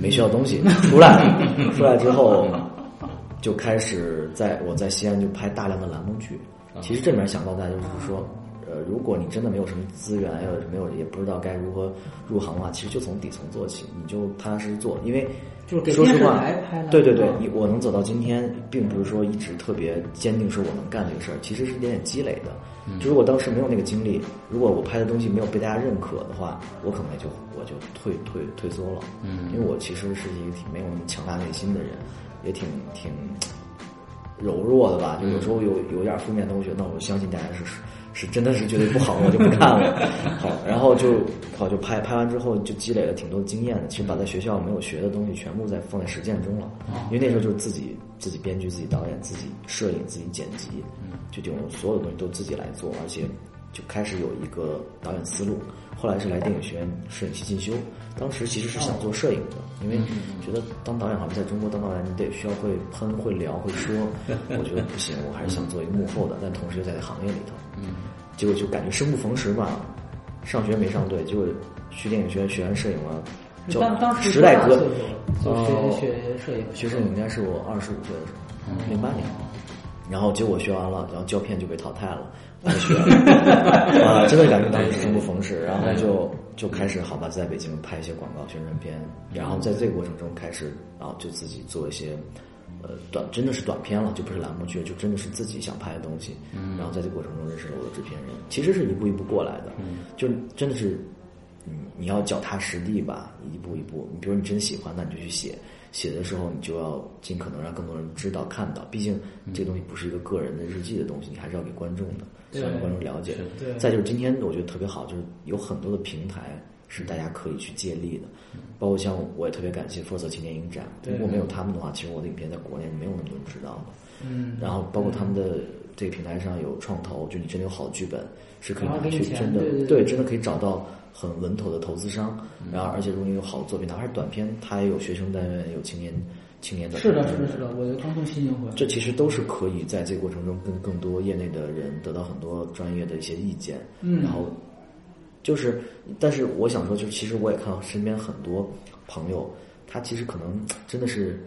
没学到东西。出来，出来之后，就开始在我在西安就拍大量的栏目剧。其实这里面想到大家就是说，呃，如果你真的没有什么资源，有没有也不知道该如何入行的话，其实就从底层做起，你就踏踏实实做。因为说实话，对对对，你我能走到今天，并不是说一直特别坚定说我能干这个事儿，其实是点点积累的。就如果当时没有那个经历，如果我拍的东西没有被大家认可的话，我可能也就我就退退退缩了。嗯，因为我其实是一个挺没有那么强大内心的人，也挺挺柔弱的吧。就有时候有有点负面的，我觉得那我相信大家是是真的是觉得不好，我就不看了。好，然后就好就拍拍完之后就积累了挺多经验的。其实把在学校没有学的东西全部在放在实践中了。因为那时候就是自己自己编剧、自己导演、自己摄影、自己剪辑。就这种所有的东西都自己来做，而且就开始有一个导演思路。后来是来电影学院摄影系进修，当时其实是想做摄影的，因为觉得当导演好像在中国当导演你得需要会喷、会聊、会说，我觉得不行，我还是想做一个幕后的，但同时又在行业里头。嗯，结果就感觉生不逢时吧，上学没上对，结果去电影学院学完摄影了。当当时时代哥就学学摄影，学摄影应该是我二十五岁的时候，零八年。然后结果学完了，然后胶片就被淘汰了。学 啊，真的感觉当时生不逢时，然后就就开始好吧，在北京拍一些广告宣传片，然后在这个过程中开始，然后就自己做一些呃短，真的是短片了，就不是栏目剧，就真的是自己想拍的东西。然后在这过程中认识了我的制片人，其实是一步一步过来的，就真的是。你你要脚踏实地吧，一步一步。你比如你真喜欢，那你就去写。写的时候，你就要尽可能让更多人知道、看到。毕竟这个东西不是一个个人的日记的东西，你还是要给观众的，希望观众了解。再就是今天我觉得特别好，就是有很多的平台是大家可以去借力的，包括像我也特别感谢 Force 青年影展，如果没有他们的话，其实我的影片在国内没有那么多人知道的。嗯。然后包括他们的这个平台上有创投，就你真的有好剧本，是可以拿去真的对，真的可以找到。很稳妥的投资商，然后而且如果你有好的作品，哪怕是短片，它也有学生单元，有青年青年的。是的，是的，是的，我觉得刚从新年回来，这其实都是可以在这个过程中跟更多业内的人得到很多专业的一些意见。嗯，然后就是，但是我想说，就是其实我也看到身边很多朋友，他其实可能真的是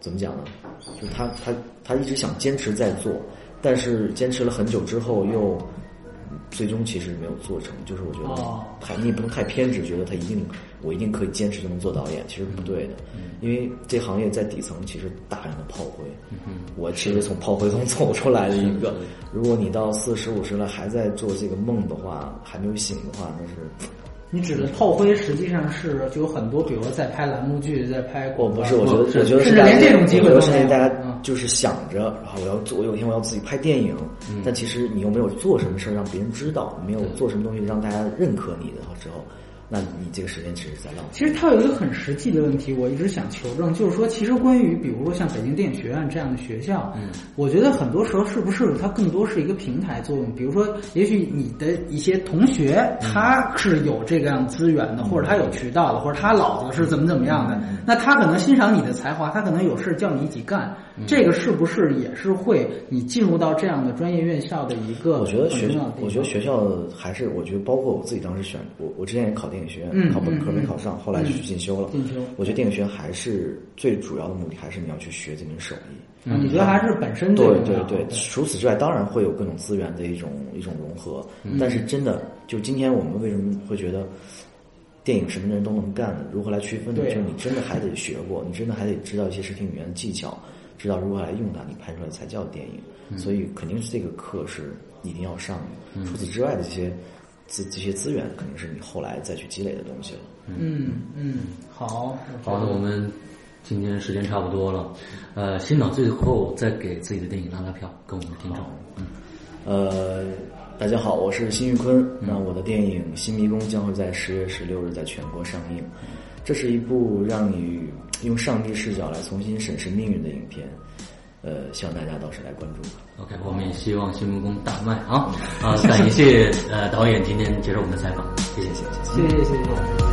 怎么讲呢？就他他他一直想坚持在做，但是坚持了很久之后又。最终其实没有做成，就是我觉得太你也不能太偏执，觉得他一定我一定可以坚持就能做导演，其实不对的。因为这行业在底层其实大量的炮灰，我其实从炮灰中 走出来的一个。如果你到四十五十了还在做这个梦的话，还没有醒的话，那是。你指的炮灰实际上是就有很多，比如说在拍栏目剧，在拍我不是，我觉得我觉得是连这种机会都没有。大家就是想着，然后我要做，我有一天我要自己拍电影，但其实你又没有做什么事儿让别人知道，没有做什么东西让大家认可你的时候。那你这个时间其实在浪费。其实它有一个很实际的问题，我一直想求证，就是说，其实关于比如说像北京电影学院这样的学校，嗯，我觉得很多时候是不是它更多是一个平台作用？比如说，也许你的一些同学他是有这样资源的，或者他有渠道的，或者他老子是怎么怎么样的，那他可能欣赏你的才华，他可能有事叫你一起干。这个是不是也是会你进入到这样的专业院校的一个？我觉得学校，我觉得学校还是，我觉得包括我自己当时选，我我之前也考电影学院，考本科没考上，后来去进修了。进修，我觉得电影学院还是最主要的目的，还是你要去学这门手艺。你觉得还是本身对对对？除此之外，当然会有各种资源的一种一种融合，但是真的，就今天我们为什么会觉得电影什么人都能干？如何来区分呢？就是你真的还得学过，你真的还得知道一些视听语言的技巧。知道如何来用它，你拍出来才叫电影。所以肯定是这个课是一定要上的。除此之外的这些资这些资源，肯定是你后来再去积累的东西了。嗯嗯，好，好的，我们今天时间差不多了。呃，新导最后再给自己的电影拉拉票，跟我们听众。嗯，呃，大家好，我是辛玉坤。那我的电影《新迷宫》将会在十月十六日在全国上映。这是一部让你用上帝视角来重新审视命运的影片，呃，希望大家到时来关注。OK，我们也希望新木工大卖啊！啊，感谢呃导演今天接受我们的采访，谢谢谢谢谢谢谢谢。